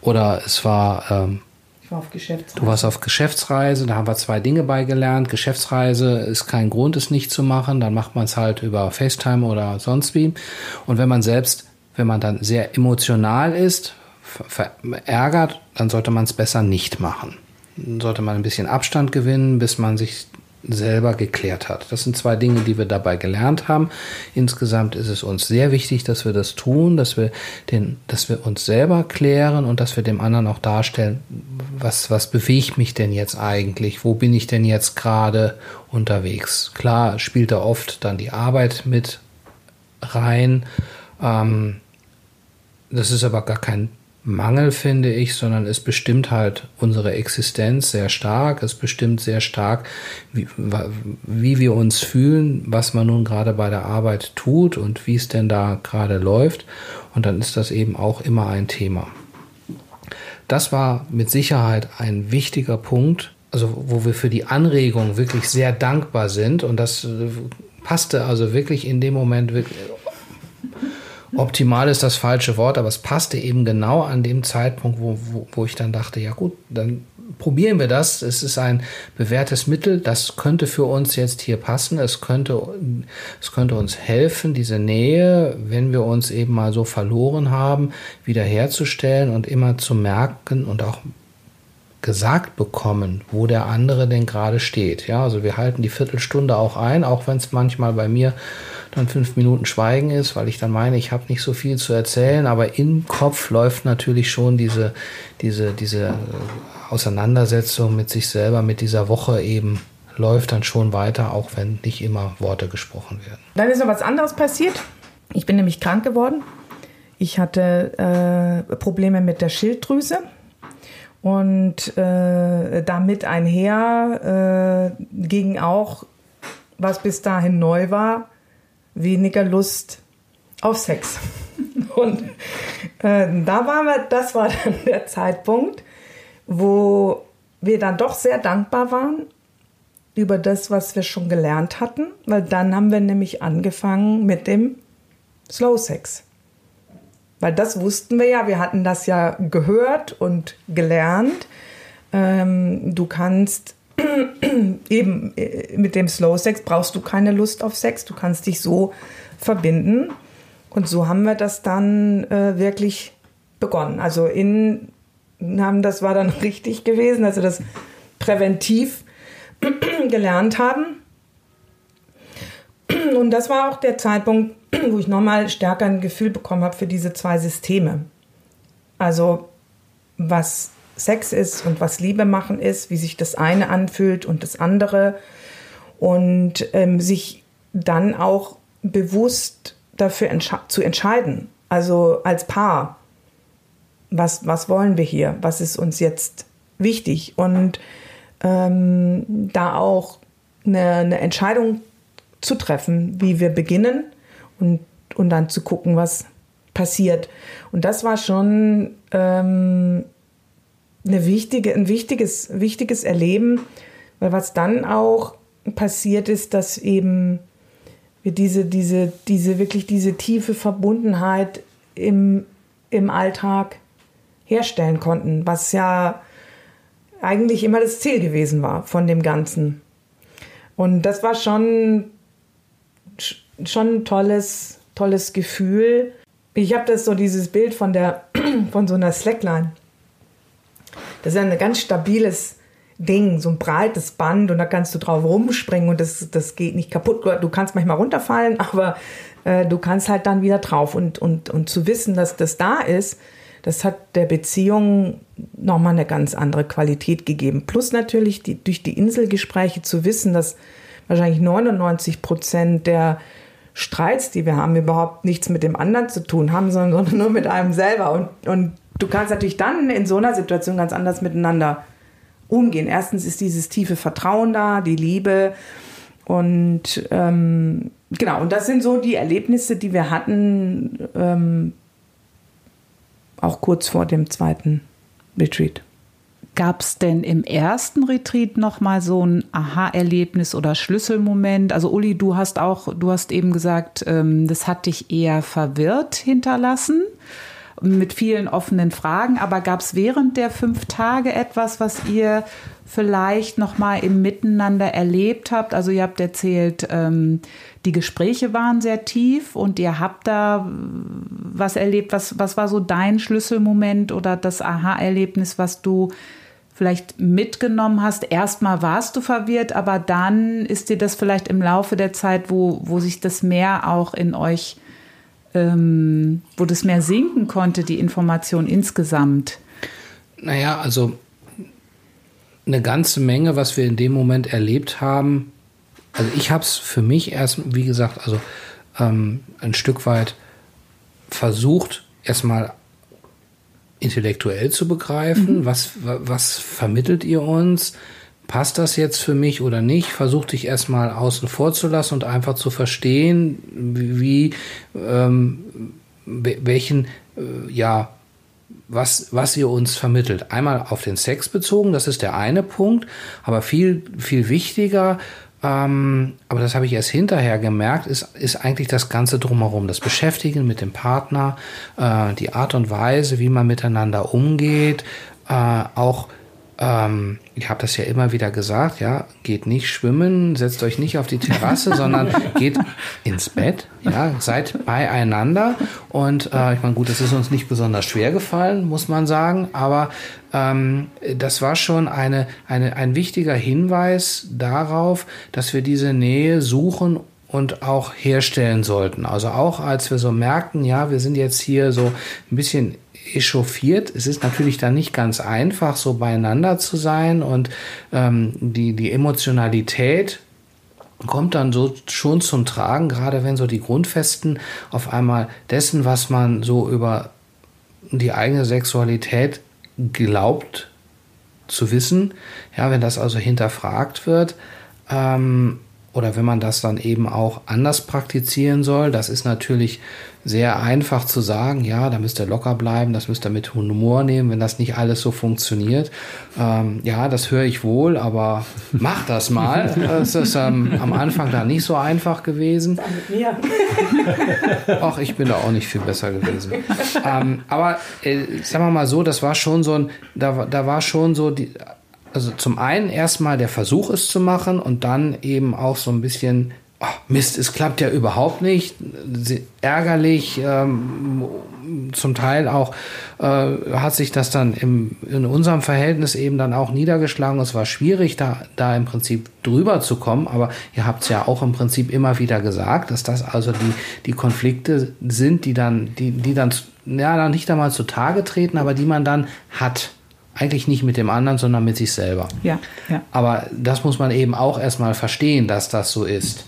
Oder es war ähm,
ich war auf Geschäftsreise.
Du warst auf Geschäftsreise, da haben wir zwei Dinge beigelernt. Geschäftsreise ist kein Grund, es nicht zu machen. Dann macht man es halt über FaceTime oder sonst wie. Und wenn man selbst, wenn man dann sehr emotional ist, verärgert, dann sollte man es besser nicht machen. Dann sollte man ein bisschen Abstand gewinnen, bis man sich selber geklärt hat. Das sind zwei Dinge, die wir dabei gelernt haben. Insgesamt ist es uns sehr wichtig, dass wir das tun, dass wir, den, dass wir uns selber klären und dass wir dem anderen auch darstellen, was, was bewegt mich denn jetzt eigentlich? Wo bin ich denn jetzt gerade unterwegs? Klar spielt da oft dann die Arbeit mit rein. Ähm, das ist aber gar kein Mangel, finde ich, sondern es bestimmt halt unsere Existenz sehr stark. Es bestimmt sehr stark, wie, wie wir uns fühlen, was man nun gerade bei der Arbeit tut und wie es denn da gerade läuft. Und dann ist das eben auch immer ein Thema. Das war mit Sicherheit ein wichtiger Punkt, also wo wir für die Anregung wirklich sehr dankbar sind. Und das äh, passte also wirklich in dem Moment wirklich Optimal ist das falsche Wort, aber es passte eben genau an dem Zeitpunkt, wo, wo, wo ich dann dachte, ja gut, dann probieren wir das. Es ist ein bewährtes Mittel, das könnte für uns jetzt hier passen. Es könnte, es könnte uns helfen, diese Nähe, wenn wir uns eben mal so verloren haben, wiederherzustellen und immer zu merken und auch gesagt bekommen, wo der andere denn gerade steht. Ja, also wir halten die Viertelstunde auch ein, auch wenn es manchmal bei mir dann fünf Minuten Schweigen ist, weil ich dann meine, ich habe nicht so viel zu erzählen, aber im Kopf läuft natürlich schon diese, diese, diese äh, Auseinandersetzung mit sich selber, mit dieser Woche eben läuft dann schon weiter, auch wenn nicht immer Worte gesprochen werden.
Dann ist noch was anderes passiert. Ich bin nämlich krank geworden. Ich hatte äh, Probleme mit der Schilddrüse und äh, damit einher äh, ging auch, was bis dahin neu war, weniger Lust auf Sex. Und äh, da waren wir, das war dann der Zeitpunkt, wo wir dann doch sehr dankbar waren über das, was wir schon gelernt hatten, weil dann haben wir nämlich angefangen mit dem Slow Sex. Weil das wussten wir ja, wir hatten das ja gehört und gelernt. Ähm, du kannst eben äh, mit dem Slow Sex brauchst du keine Lust auf Sex, du kannst dich so verbinden. Und so haben wir das dann äh, wirklich begonnen. Also in haben das war dann richtig gewesen, also das präventiv gelernt haben. Und das war auch der Zeitpunkt, wo ich nochmal stärker ein Gefühl bekommen habe für diese zwei Systeme. Also was Sex ist und was Liebe machen ist, wie sich das eine anfühlt und das andere. Und ähm, sich dann auch bewusst dafür entsche zu entscheiden, also als Paar, was, was wollen wir hier, was ist uns jetzt wichtig und ähm, da auch eine, eine Entscheidung zu treffen, wie wir beginnen und, und dann zu gucken, was passiert. Und das war schon ähm, eine wichtige, ein wichtiges, wichtiges Erleben, weil was dann auch passiert ist, dass eben wir diese, diese, diese, wirklich diese tiefe Verbundenheit im, im Alltag herstellen konnten, was ja eigentlich immer das Ziel gewesen war von dem Ganzen. Und das war schon, schon ein tolles, tolles Gefühl. Ich habe das so dieses Bild von der von so einer Slackline. Das ist ein ganz stabiles Ding, so ein breites Band und da kannst du drauf rumspringen und das, das geht nicht kaputt. Du kannst manchmal runterfallen, aber äh, du kannst halt dann wieder drauf und, und, und zu wissen, dass das da ist, das hat der Beziehung nochmal eine ganz andere Qualität gegeben. Plus natürlich die, durch die Inselgespräche zu wissen, dass wahrscheinlich 99 Prozent der Streits, die wir haben, überhaupt nichts mit dem anderen zu tun haben, sondern nur mit einem selber. Und, und du kannst natürlich dann in so einer Situation ganz anders miteinander umgehen. Erstens ist dieses tiefe Vertrauen da, die Liebe. Und ähm, genau, und das sind so die Erlebnisse, die wir hatten, ähm, auch kurz vor dem zweiten Retreat.
Gab es denn im ersten Retreat noch mal so ein Aha-Erlebnis oder Schlüsselmoment? Also Uli, du hast auch, du hast eben gesagt, ähm, das hat dich eher verwirrt hinterlassen mit vielen offenen Fragen. Aber gab es während der fünf Tage etwas, was ihr vielleicht noch mal im Miteinander erlebt habt? Also ihr habt erzählt, ähm, die Gespräche waren sehr tief und ihr habt da was erlebt. Was, was war so dein Schlüsselmoment oder das Aha-Erlebnis, was du vielleicht mitgenommen hast. Erstmal warst du verwirrt, aber dann ist dir das vielleicht im Laufe der Zeit, wo, wo sich das mehr auch in euch, ähm, wo das mehr sinken konnte, die Information insgesamt.
Naja, also eine ganze Menge, was wir in dem Moment erlebt haben. Also ich habe es für mich erst, wie gesagt, also ähm, ein Stück weit versucht, erstmal intellektuell zu begreifen. Mhm. Was, was vermittelt ihr uns? Passt das jetzt für mich oder nicht? Versuch dich erstmal außen vor zu lassen und einfach zu verstehen, wie, ähm, welchen, äh, ja, was, was ihr uns vermittelt. Einmal auf den Sex bezogen, das ist der eine Punkt, aber viel, viel wichtiger, ähm, aber das habe ich erst hinterher gemerkt, ist, ist eigentlich das Ganze drumherum. Das Beschäftigen mit dem Partner, äh, die Art und Weise, wie man miteinander umgeht, äh, auch ähm, ich habe das ja immer wieder gesagt, ja, geht nicht schwimmen, setzt euch nicht auf die Terrasse, sondern geht ins Bett, ja, seid beieinander. Und äh, ich meine, gut, das ist uns nicht besonders schwer gefallen, muss man sagen, aber ähm, das war schon eine, eine, ein wichtiger Hinweis darauf, dass wir diese Nähe suchen und auch herstellen sollten. Also auch als wir so merkten, ja, wir sind jetzt hier so ein bisschen echauffiert. Es ist natürlich dann nicht ganz einfach, so beieinander zu sein und ähm, die, die Emotionalität kommt dann so schon zum Tragen, gerade wenn so die Grundfesten auf einmal dessen, was man so über die eigene Sexualität glaubt zu wissen, ja, wenn das also hinterfragt wird, ähm, oder wenn man das dann eben auch anders praktizieren soll, das ist natürlich sehr einfach zu sagen, ja, da müsst ihr locker bleiben, das müsst ihr mit Humor nehmen, wenn das nicht alles so funktioniert. Ähm, ja, das höre ich wohl, aber mach das mal. Es ist ähm, am Anfang da nicht so einfach gewesen. Mit mir. Ach, ich bin da auch nicht viel besser gewesen. Ähm, aber äh, sagen wir mal so, das war schon so ein, da, da war schon so die, also zum einen erstmal der Versuch es zu machen und dann eben auch so ein bisschen oh, Mist, es klappt ja überhaupt nicht, ärgerlich, ähm, zum Teil auch äh, hat sich das dann im, in unserem Verhältnis eben dann auch niedergeschlagen. Es war schwierig, da, da im Prinzip drüber zu kommen, aber ihr habt es ja auch im Prinzip immer wieder gesagt, dass das also die, die Konflikte sind, die dann, die, die dann, ja, dann nicht einmal zutage treten, aber die man dann hat eigentlich nicht mit dem anderen, sondern mit sich selber.
Ja, ja.
Aber das muss man eben auch erstmal verstehen, dass das so ist.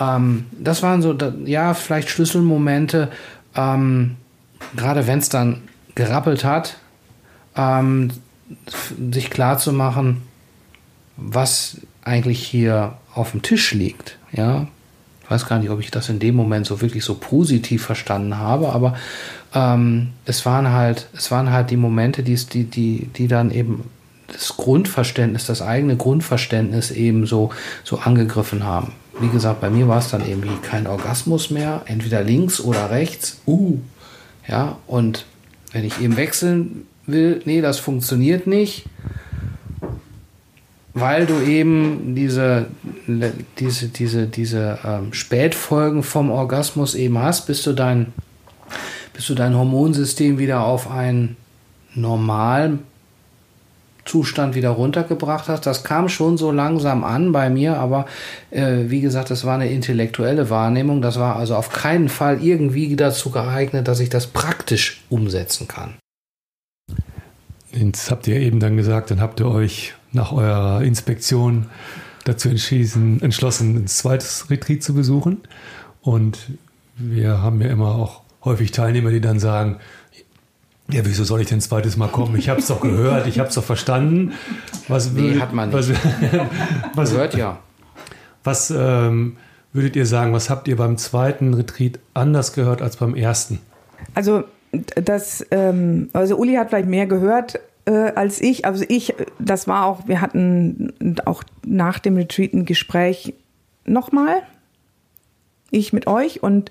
Ähm, das waren so, ja, vielleicht Schlüsselmomente, ähm, gerade wenn es dann gerappelt hat, ähm, sich klar zu machen, was eigentlich hier auf dem Tisch liegt. Ja, ich weiß gar nicht, ob ich das in dem Moment so wirklich so positiv verstanden habe, aber ähm, es waren halt, es waren halt die Momente, die, die, die, die dann eben das Grundverständnis, das eigene Grundverständnis eben so, so angegriffen haben. Wie gesagt, bei mir war es dann irgendwie kein Orgasmus mehr, entweder links oder rechts. Uh, ja, und wenn ich eben wechseln will, nee, das funktioniert nicht, weil du eben diese, diese, diese, diese ähm, Spätfolgen vom Orgasmus eben hast, bis du dein, bis du dein Hormonsystem wieder auf einen normalen Zustand wieder runtergebracht hast. Das kam schon so langsam an bei mir, aber äh, wie gesagt, das war eine intellektuelle Wahrnehmung. Das war also auf keinen Fall irgendwie dazu geeignet, dass ich das praktisch umsetzen kann.
Jetzt habt ihr eben dann gesagt, dann habt ihr euch nach eurer Inspektion dazu entschlossen, ein zweites Retreat zu besuchen. Und wir haben ja immer auch häufig Teilnehmer, die dann sagen, ja, wieso soll ich denn ein zweites Mal kommen? Ich habe es doch gehört, ich habe es doch verstanden.
Was nee, hat man nicht. Was,
was, gehört ja. Was ähm, würdet ihr sagen, was habt ihr beim zweiten Retreat anders gehört als beim ersten?
Also das, ähm, also Uli hat vielleicht mehr gehört äh, als ich. Also ich, das war auch, wir hatten auch nach dem Retreat ein Gespräch nochmal. Ich mit euch und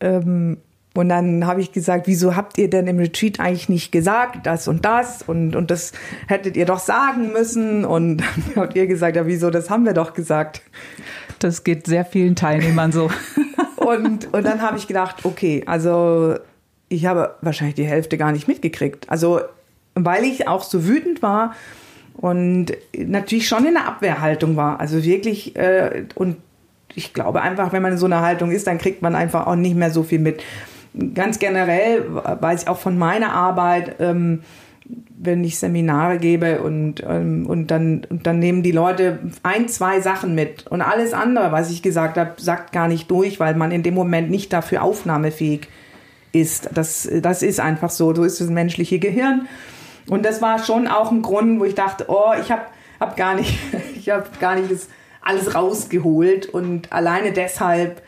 ähm, und dann habe ich gesagt, wieso habt ihr denn im Retreat eigentlich nicht gesagt, das und das? Und, und das hättet ihr doch sagen müssen. Und dann habt ihr gesagt, ja, wieso, das haben wir doch gesagt.
Das geht sehr vielen Teilnehmern so.
und, und dann habe ich gedacht, okay, also ich habe wahrscheinlich die Hälfte gar nicht mitgekriegt. Also, weil ich auch so wütend war und natürlich schon in der Abwehrhaltung war. Also wirklich, äh, und ich glaube einfach, wenn man in so einer Haltung ist, dann kriegt man einfach auch nicht mehr so viel mit ganz generell weiß ich auch von meiner Arbeit, ähm, wenn ich Seminare gebe und, ähm, und, dann, und dann nehmen die Leute ein, zwei Sachen mit und alles andere, was ich gesagt habe, sagt gar nicht durch, weil man in dem Moment nicht dafür aufnahmefähig ist. Das, das ist einfach so, so ist das menschliche Gehirn. Und das war schon auch ein Grund, wo ich dachte, oh, ich habe hab gar nicht, ich habe gar nicht das alles rausgeholt und alleine deshalb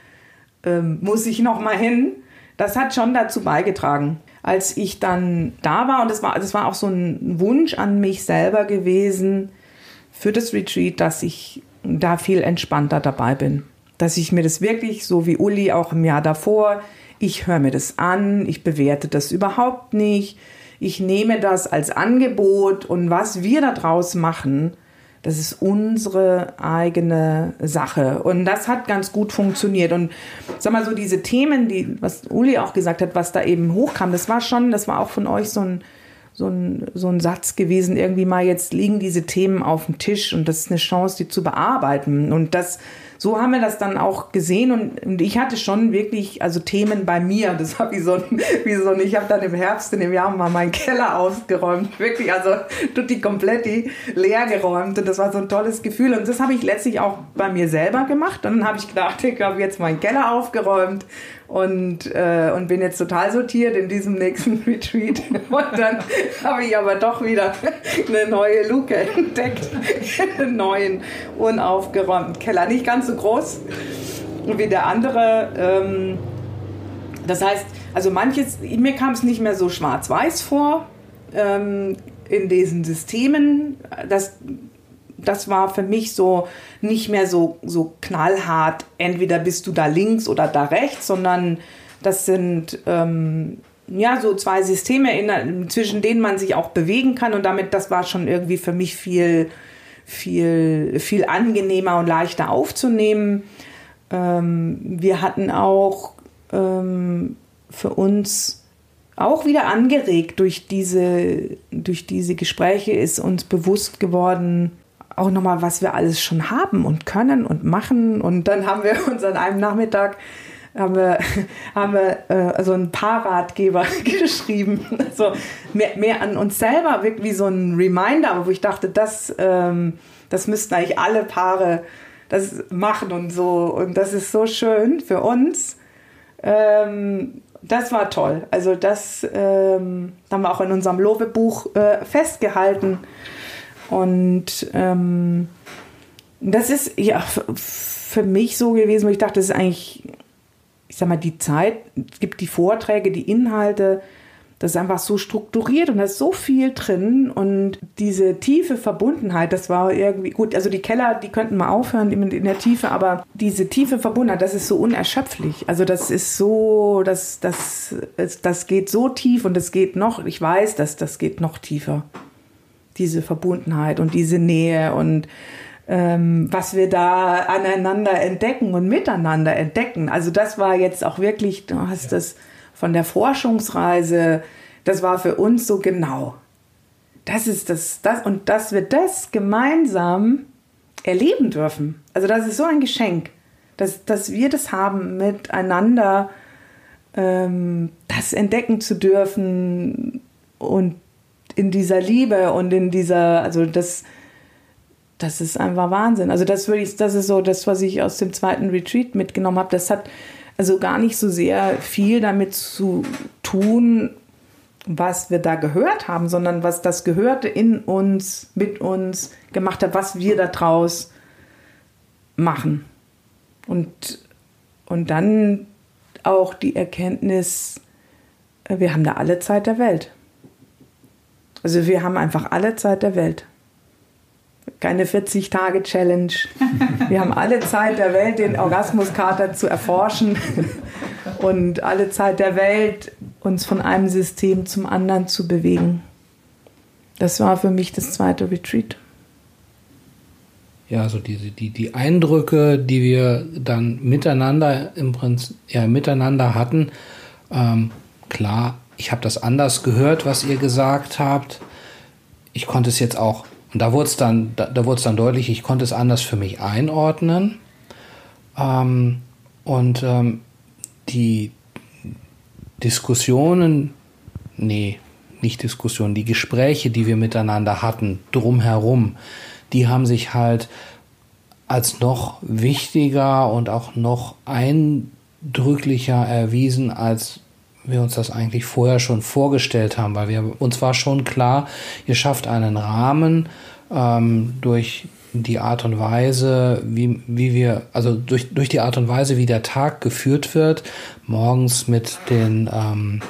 ähm, muss ich noch mal hin das hat schon dazu beigetragen. Als ich dann da war, und das war, das war auch so ein Wunsch an mich selber gewesen für das Retreat, dass ich da viel entspannter dabei bin. Dass ich mir das wirklich, so wie Uli auch im Jahr davor, ich höre mir das an, ich bewerte das überhaupt nicht, ich nehme das als Angebot und was wir daraus machen, das ist unsere eigene Sache. Und das hat ganz gut funktioniert. Und sag mal so, diese Themen, die, was Uli auch gesagt hat, was da eben hochkam, das war schon, das war auch von euch so ein, so ein, so ein Satz gewesen, irgendwie mal jetzt liegen diese Themen auf dem Tisch und das ist eine Chance, die zu bearbeiten. Und das, so haben wir das dann auch gesehen und, und ich hatte schon wirklich, also Themen bei mir, das war wie so ein, wie so ein ich habe dann im Herbst in dem Jahr mal meinen Keller ausgeräumt, wirklich, also tutti kompletti leer geräumt und das war so ein tolles Gefühl. Und das habe ich letztlich auch bei mir selber gemacht. Und dann habe ich gedacht, ich habe jetzt meinen Keller aufgeräumt und, äh, und bin jetzt total sortiert in diesem nächsten Retreat. Und dann habe ich aber doch wieder eine neue Luke entdeckt, einen neuen, unaufgeräumten Keller. Nicht ganz so groß wie der andere. Ähm, das heißt, also manches, mir kam es nicht mehr so schwarz-weiß vor ähm, in diesen Systemen. Das das war für mich so nicht mehr so, so knallhart, entweder bist du da links oder da rechts, sondern das sind ähm, ja so zwei Systeme, in, zwischen denen man sich auch bewegen kann und damit, das war schon irgendwie für mich viel, viel, viel angenehmer und leichter aufzunehmen. Ähm, wir hatten auch ähm, für uns auch wieder angeregt durch diese, durch diese Gespräche ist uns bewusst geworden, auch nochmal, was wir alles schon haben und können und machen. Und dann haben wir uns an einem Nachmittag haben wir, haben wir äh, so einen Paarratgeber geschrieben. Also mehr, mehr an uns selber, wie so ein Reminder, wo ich dachte, das, ähm, das müssten eigentlich alle Paare das machen und so. Und das ist so schön für uns. Ähm, das war toll. Also das ähm, haben wir auch in unserem Lovebuch äh, festgehalten. Und ähm, das ist ja für mich so gewesen, wo ich dachte, das ist eigentlich, ich sag mal, die Zeit, es gibt die Vorträge, die Inhalte, das ist einfach so strukturiert und da ist so viel drin und diese tiefe Verbundenheit, das war irgendwie gut. Also die Keller, die könnten mal aufhören in der Tiefe, aber diese tiefe Verbundenheit, das ist so unerschöpflich. Also das ist so, das, das, das geht so tief und es geht noch, ich weiß, dass das geht noch tiefer. Diese Verbundenheit und diese Nähe und ähm, was wir da aneinander entdecken und miteinander entdecken. Also das war jetzt auch wirklich, du hast das von der Forschungsreise, das war für uns so genau. Das ist das, das und dass wir das gemeinsam erleben dürfen. Also das ist so ein Geschenk, dass, dass wir das haben, miteinander ähm, das entdecken zu dürfen und in dieser Liebe und in dieser, also das, das ist einfach Wahnsinn. Also das würde ich, das ist so das, was ich aus dem zweiten Retreat mitgenommen habe. Das hat also gar nicht so sehr viel damit zu tun, was wir da gehört haben, sondern was das Gehörte in uns, mit uns gemacht hat, was wir daraus machen. Und, und dann auch die Erkenntnis, wir haben da alle Zeit der Welt. Also wir haben einfach alle Zeit der Welt keine 40-Tage-Challenge. Wir haben alle Zeit der Welt, den Orgasmuskater zu erforschen und alle Zeit der Welt, uns von einem System zum anderen zu bewegen. Das war für mich das zweite Retreat.
Ja, also diese, die, die Eindrücke, die wir dann miteinander im Prinzip, ja, miteinander hatten, ähm, klar, ich habe das anders gehört, was ihr gesagt habt. Ich konnte es jetzt auch und da wurde es dann, da, da dann deutlich, ich konnte es anders für mich einordnen. Ähm, und ähm, die Diskussionen, nee, nicht Diskussionen, die Gespräche, die wir miteinander hatten, drumherum, die haben sich halt als noch wichtiger und auch noch eindrücklicher erwiesen, als wir uns das eigentlich vorher schon vorgestellt haben, weil wir uns war schon klar, ihr schafft einen Rahmen ähm, durch die Art und Weise, wie, wie wir, also durch, durch die Art und Weise, wie der Tag geführt wird, morgens mit den ähm,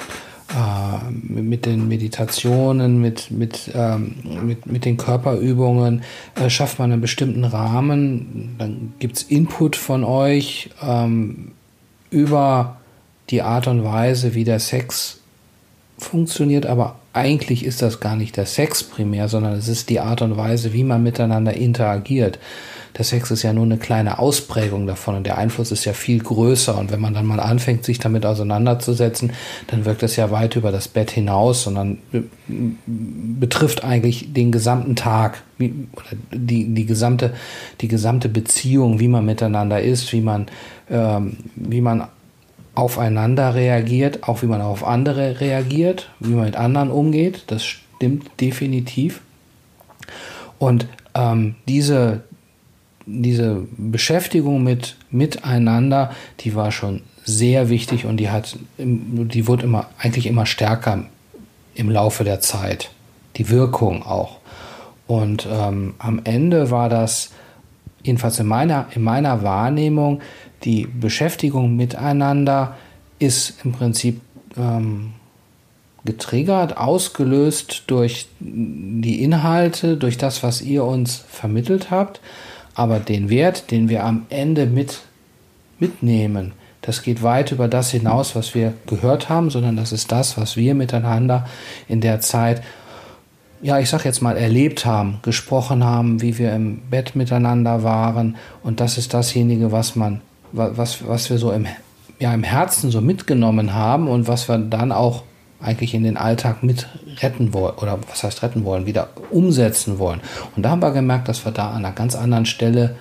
äh, mit den Meditationen, mit, mit, ähm, mit, mit den Körperübungen äh, schafft man einen bestimmten Rahmen. Dann gibt es Input von euch ähm, über die Art und Weise, wie der Sex funktioniert, aber eigentlich ist das gar nicht der Sex primär, sondern es ist die Art und Weise, wie man miteinander interagiert. Der Sex ist ja nur eine kleine Ausprägung davon und der Einfluss ist ja viel größer. Und wenn man dann mal anfängt, sich damit auseinanderzusetzen, dann wirkt es ja weit über das Bett hinaus, sondern betrifft eigentlich den gesamten Tag, wie, die, die, gesamte, die gesamte Beziehung, wie man miteinander ist, wie man, ähm, wie man aufeinander reagiert, auch wie man auf andere reagiert, wie man mit anderen umgeht. Das stimmt definitiv. Und ähm, diese, diese Beschäftigung mit miteinander, die war schon sehr wichtig und die hat, die wurde immer eigentlich immer stärker im Laufe der Zeit. Die Wirkung auch. Und ähm, am Ende war das, jedenfalls in meiner, in meiner Wahrnehmung, die Beschäftigung miteinander ist im Prinzip ähm, getriggert, ausgelöst durch die Inhalte, durch das, was ihr uns vermittelt habt. Aber den Wert, den wir am Ende mit, mitnehmen, das geht weit über das hinaus, was wir gehört haben, sondern das ist das, was wir miteinander in der Zeit, ja, ich sag jetzt mal, erlebt haben, gesprochen haben, wie wir im Bett miteinander waren. Und das ist dasjenige, was man was, was wir so im, ja, im Herzen so mitgenommen haben und was wir dann auch eigentlich in den Alltag mit retten wollen oder was heißt retten wollen, wieder umsetzen wollen. Und da haben wir gemerkt, dass wir da an einer ganz anderen Stelle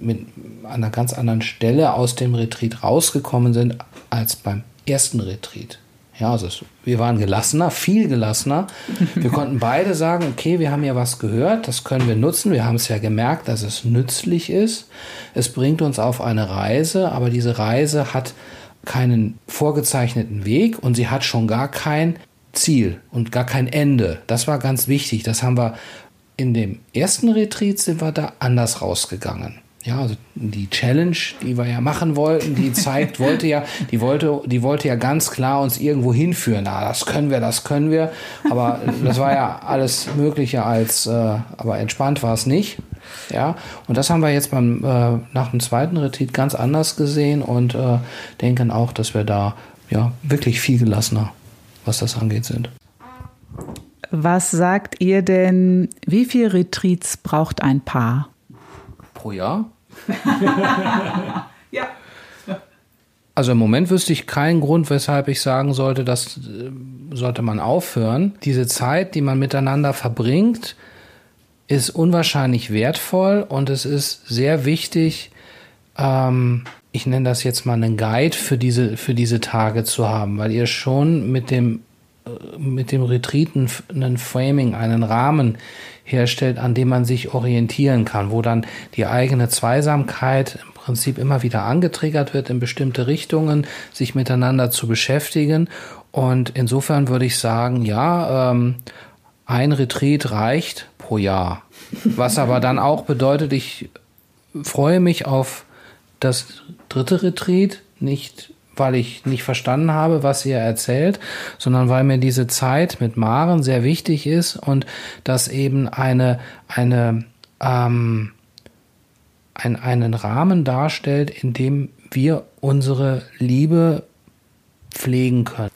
mit einer ganz anderen Stelle aus dem Retreat rausgekommen sind als beim ersten Retreat. Ja, also wir waren gelassener, viel gelassener. Wir konnten beide sagen, okay, wir haben ja was gehört, das können wir nutzen. Wir haben es ja gemerkt, dass es nützlich ist. Es bringt uns auf eine Reise, aber diese Reise hat keinen vorgezeichneten Weg und sie hat schon gar kein Ziel und gar kein Ende. Das war ganz wichtig. Das haben wir in dem ersten Retreat sind wir da anders rausgegangen. Ja, also die Challenge, die wir ja machen wollten, die zeigt, wollte ja, die wollte, die wollte ja ganz klar uns irgendwo hinführen. Na, das können wir, das können wir. Aber das war ja alles Mögliche als, äh, aber entspannt war es nicht. Ja, und das haben wir jetzt beim, äh, nach dem zweiten Retreat ganz anders gesehen und äh, denken auch, dass wir da ja wirklich viel gelassener, was das angeht, sind.
Was sagt ihr denn, wie viele Retreats braucht ein Paar?
Pro Jahr? ja. Also im Moment wüsste ich keinen Grund, weshalb ich sagen sollte, das äh, sollte man aufhören. Diese Zeit, die man miteinander verbringt, ist unwahrscheinlich wertvoll und es ist sehr wichtig, ähm, ich nenne das jetzt mal einen Guide für diese, für diese Tage zu haben, weil ihr schon mit dem, mit dem Retreat einen Framing, einen Rahmen herstellt, an dem man sich orientieren kann, wo dann die eigene Zweisamkeit im Prinzip immer wieder angetriggert wird, in bestimmte Richtungen sich miteinander zu beschäftigen. Und insofern würde ich sagen, ja, ähm, ein Retreat reicht pro Jahr. Was aber dann auch bedeutet, ich freue mich auf das dritte Retreat, nicht weil ich nicht verstanden habe, was ihr erzählt, sondern weil mir diese Zeit mit Maren sehr wichtig ist und das eben eine, eine, ähm, ein, einen Rahmen darstellt, in dem wir unsere Liebe pflegen können.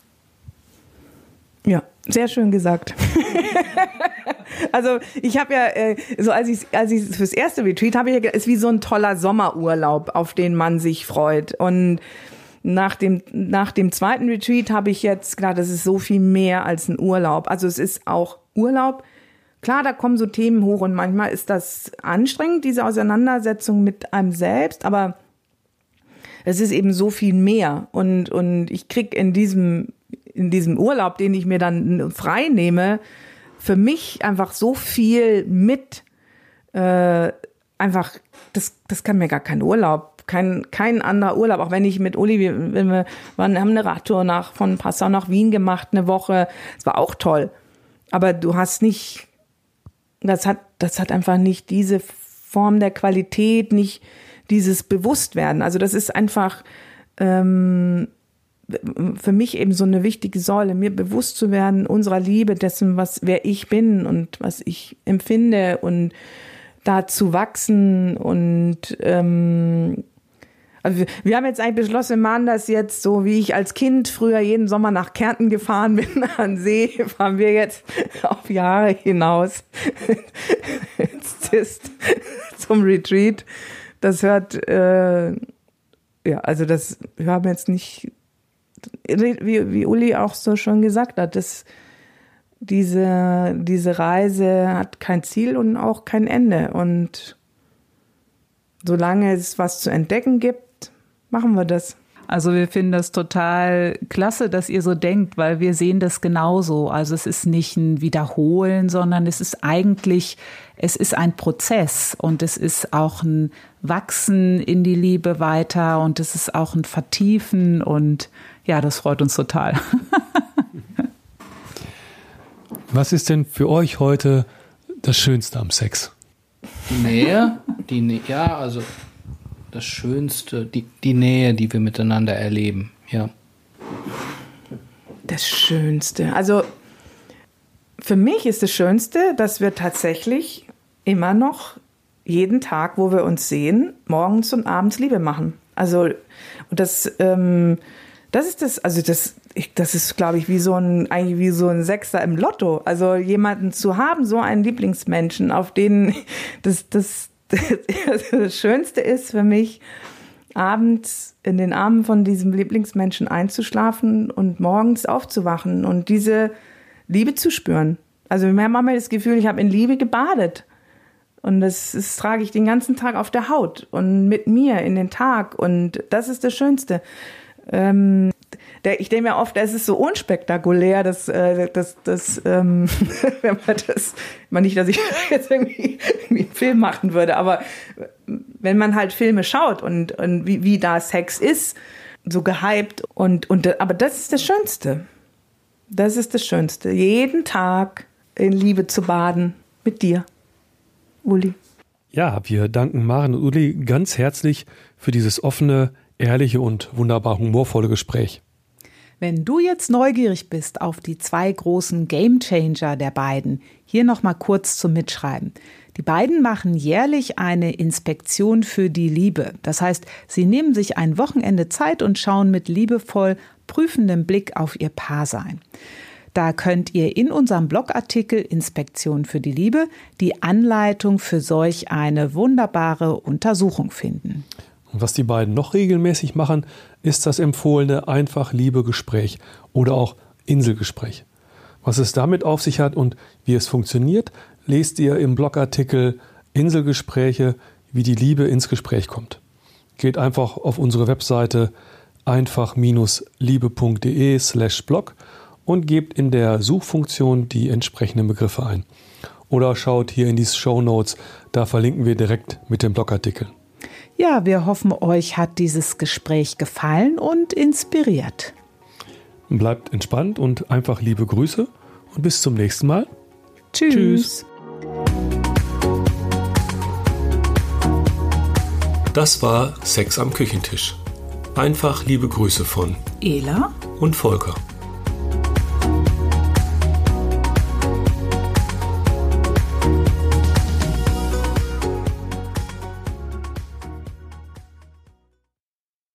Ja, sehr schön gesagt. also ich habe ja, äh, so als ich als ich fürs erste Retreat habe ich ja, ist wie so ein toller Sommerurlaub, auf den man sich freut und nach dem, nach dem zweiten Retreat habe ich jetzt gedacht, das ist so viel mehr als ein Urlaub. Also es ist auch Urlaub. Klar, da kommen so Themen hoch und manchmal ist das anstrengend, diese Auseinandersetzung mit einem selbst, aber es ist eben so viel mehr. Und, und ich krieg in diesem, in diesem Urlaub, den ich mir dann frei nehme, für mich einfach so viel mit. Äh, einfach, das, das kann mir gar kein Urlaub kein, kein anderer Urlaub, auch wenn ich mit Uli, wir, wir waren, haben eine Radtour nach, von Passau nach Wien gemacht, eine Woche. Es war auch toll. Aber du hast nicht, das hat, das hat einfach nicht diese Form der Qualität, nicht dieses Bewusstwerden. Also das ist einfach ähm, für mich eben so eine wichtige Säule, mir bewusst zu werden unserer Liebe, dessen, was wer ich bin und was ich empfinde und da zu wachsen und ähm, also wir, wir haben jetzt eigentlich beschlossen, wir machen das jetzt so, wie ich als Kind früher jeden Sommer nach Kärnten gefahren bin, an See, fahren wir jetzt auf Jahre hinaus jetzt zum Retreat. Das hört, äh, ja, also das, wir haben jetzt nicht, wie, wie Uli auch so schon gesagt hat, das, diese, diese Reise hat kein Ziel und auch kein Ende. Und solange es was zu entdecken gibt, machen wir das.
Also wir finden das total klasse, dass ihr so denkt, weil wir sehen das genauso. Also es ist nicht ein Wiederholen, sondern es ist eigentlich, es ist ein Prozess und es ist auch ein Wachsen in die Liebe weiter und es ist auch ein Vertiefen und ja, das freut uns total.
Was ist denn für euch heute das Schönste am Sex?
Die Nähe, die Nähe, ja, also das Schönste, die, die Nähe, die wir miteinander erleben, ja.
Das Schönste. Also für mich ist das Schönste, dass wir tatsächlich immer noch jeden Tag, wo wir uns sehen, morgens und abends Liebe machen. Also und das, ähm, das ist das, also das, ich, das ist, glaube ich, wie so ein, eigentlich wie so ein Sechser im Lotto. Also jemanden zu haben, so einen Lieblingsmenschen, auf den das, das, das Schönste ist für mich, abends in den Armen von diesem Lieblingsmenschen einzuschlafen und morgens aufzuwachen und diese Liebe zu spüren. Also wir haben manchmal das Gefühl, ich habe in Liebe gebadet. Und das, das trage ich den ganzen Tag auf der Haut und mit mir in den Tag. Und das ist das Schönste. Ähm, der, ich denke mir oft, es ist so unspektakulär, dass, äh, dass, dass ähm, wenn man das, man nicht, dass ich jetzt irgendwie, irgendwie einen Film machen würde, aber wenn man halt Filme schaut und, und wie, wie da Sex ist, so gehypt und, und aber das ist das Schönste. Das ist das Schönste. Jeden Tag in Liebe zu baden mit dir, Uli.
Ja, wir danken Maren und Uli ganz herzlich für dieses offene, ehrliche und wunderbar humorvolle Gespräch.
Wenn du jetzt neugierig bist auf die zwei großen Gamechanger der beiden, hier nochmal kurz zum Mitschreiben. Die beiden machen jährlich eine Inspektion für die Liebe. Das heißt, sie nehmen sich ein Wochenende Zeit und schauen mit liebevoll prüfendem Blick auf ihr Paarsein. Da könnt ihr in unserem Blogartikel Inspektion für die Liebe die Anleitung für solch eine wunderbare Untersuchung finden.
Und was die beiden noch regelmäßig machen, ist das empfohlene einfach Liebe Gespräch oder auch Inselgespräch. Was es damit auf sich hat und wie es funktioniert, lest ihr im Blogartikel Inselgespräche, wie die Liebe ins Gespräch kommt. Geht einfach auf unsere Webseite einfach-liebe.de slash blog und gebt in der Suchfunktion die entsprechenden Begriffe ein. Oder schaut hier in die Show Notes, da verlinken wir direkt mit dem Blogartikel.
Ja, wir hoffen, euch hat dieses Gespräch gefallen und inspiriert.
Bleibt entspannt und einfach liebe Grüße und bis zum nächsten Mal.
Tschüss. Tschüss.
Das war Sex am Küchentisch. Einfach liebe Grüße von
Ela
und Volker.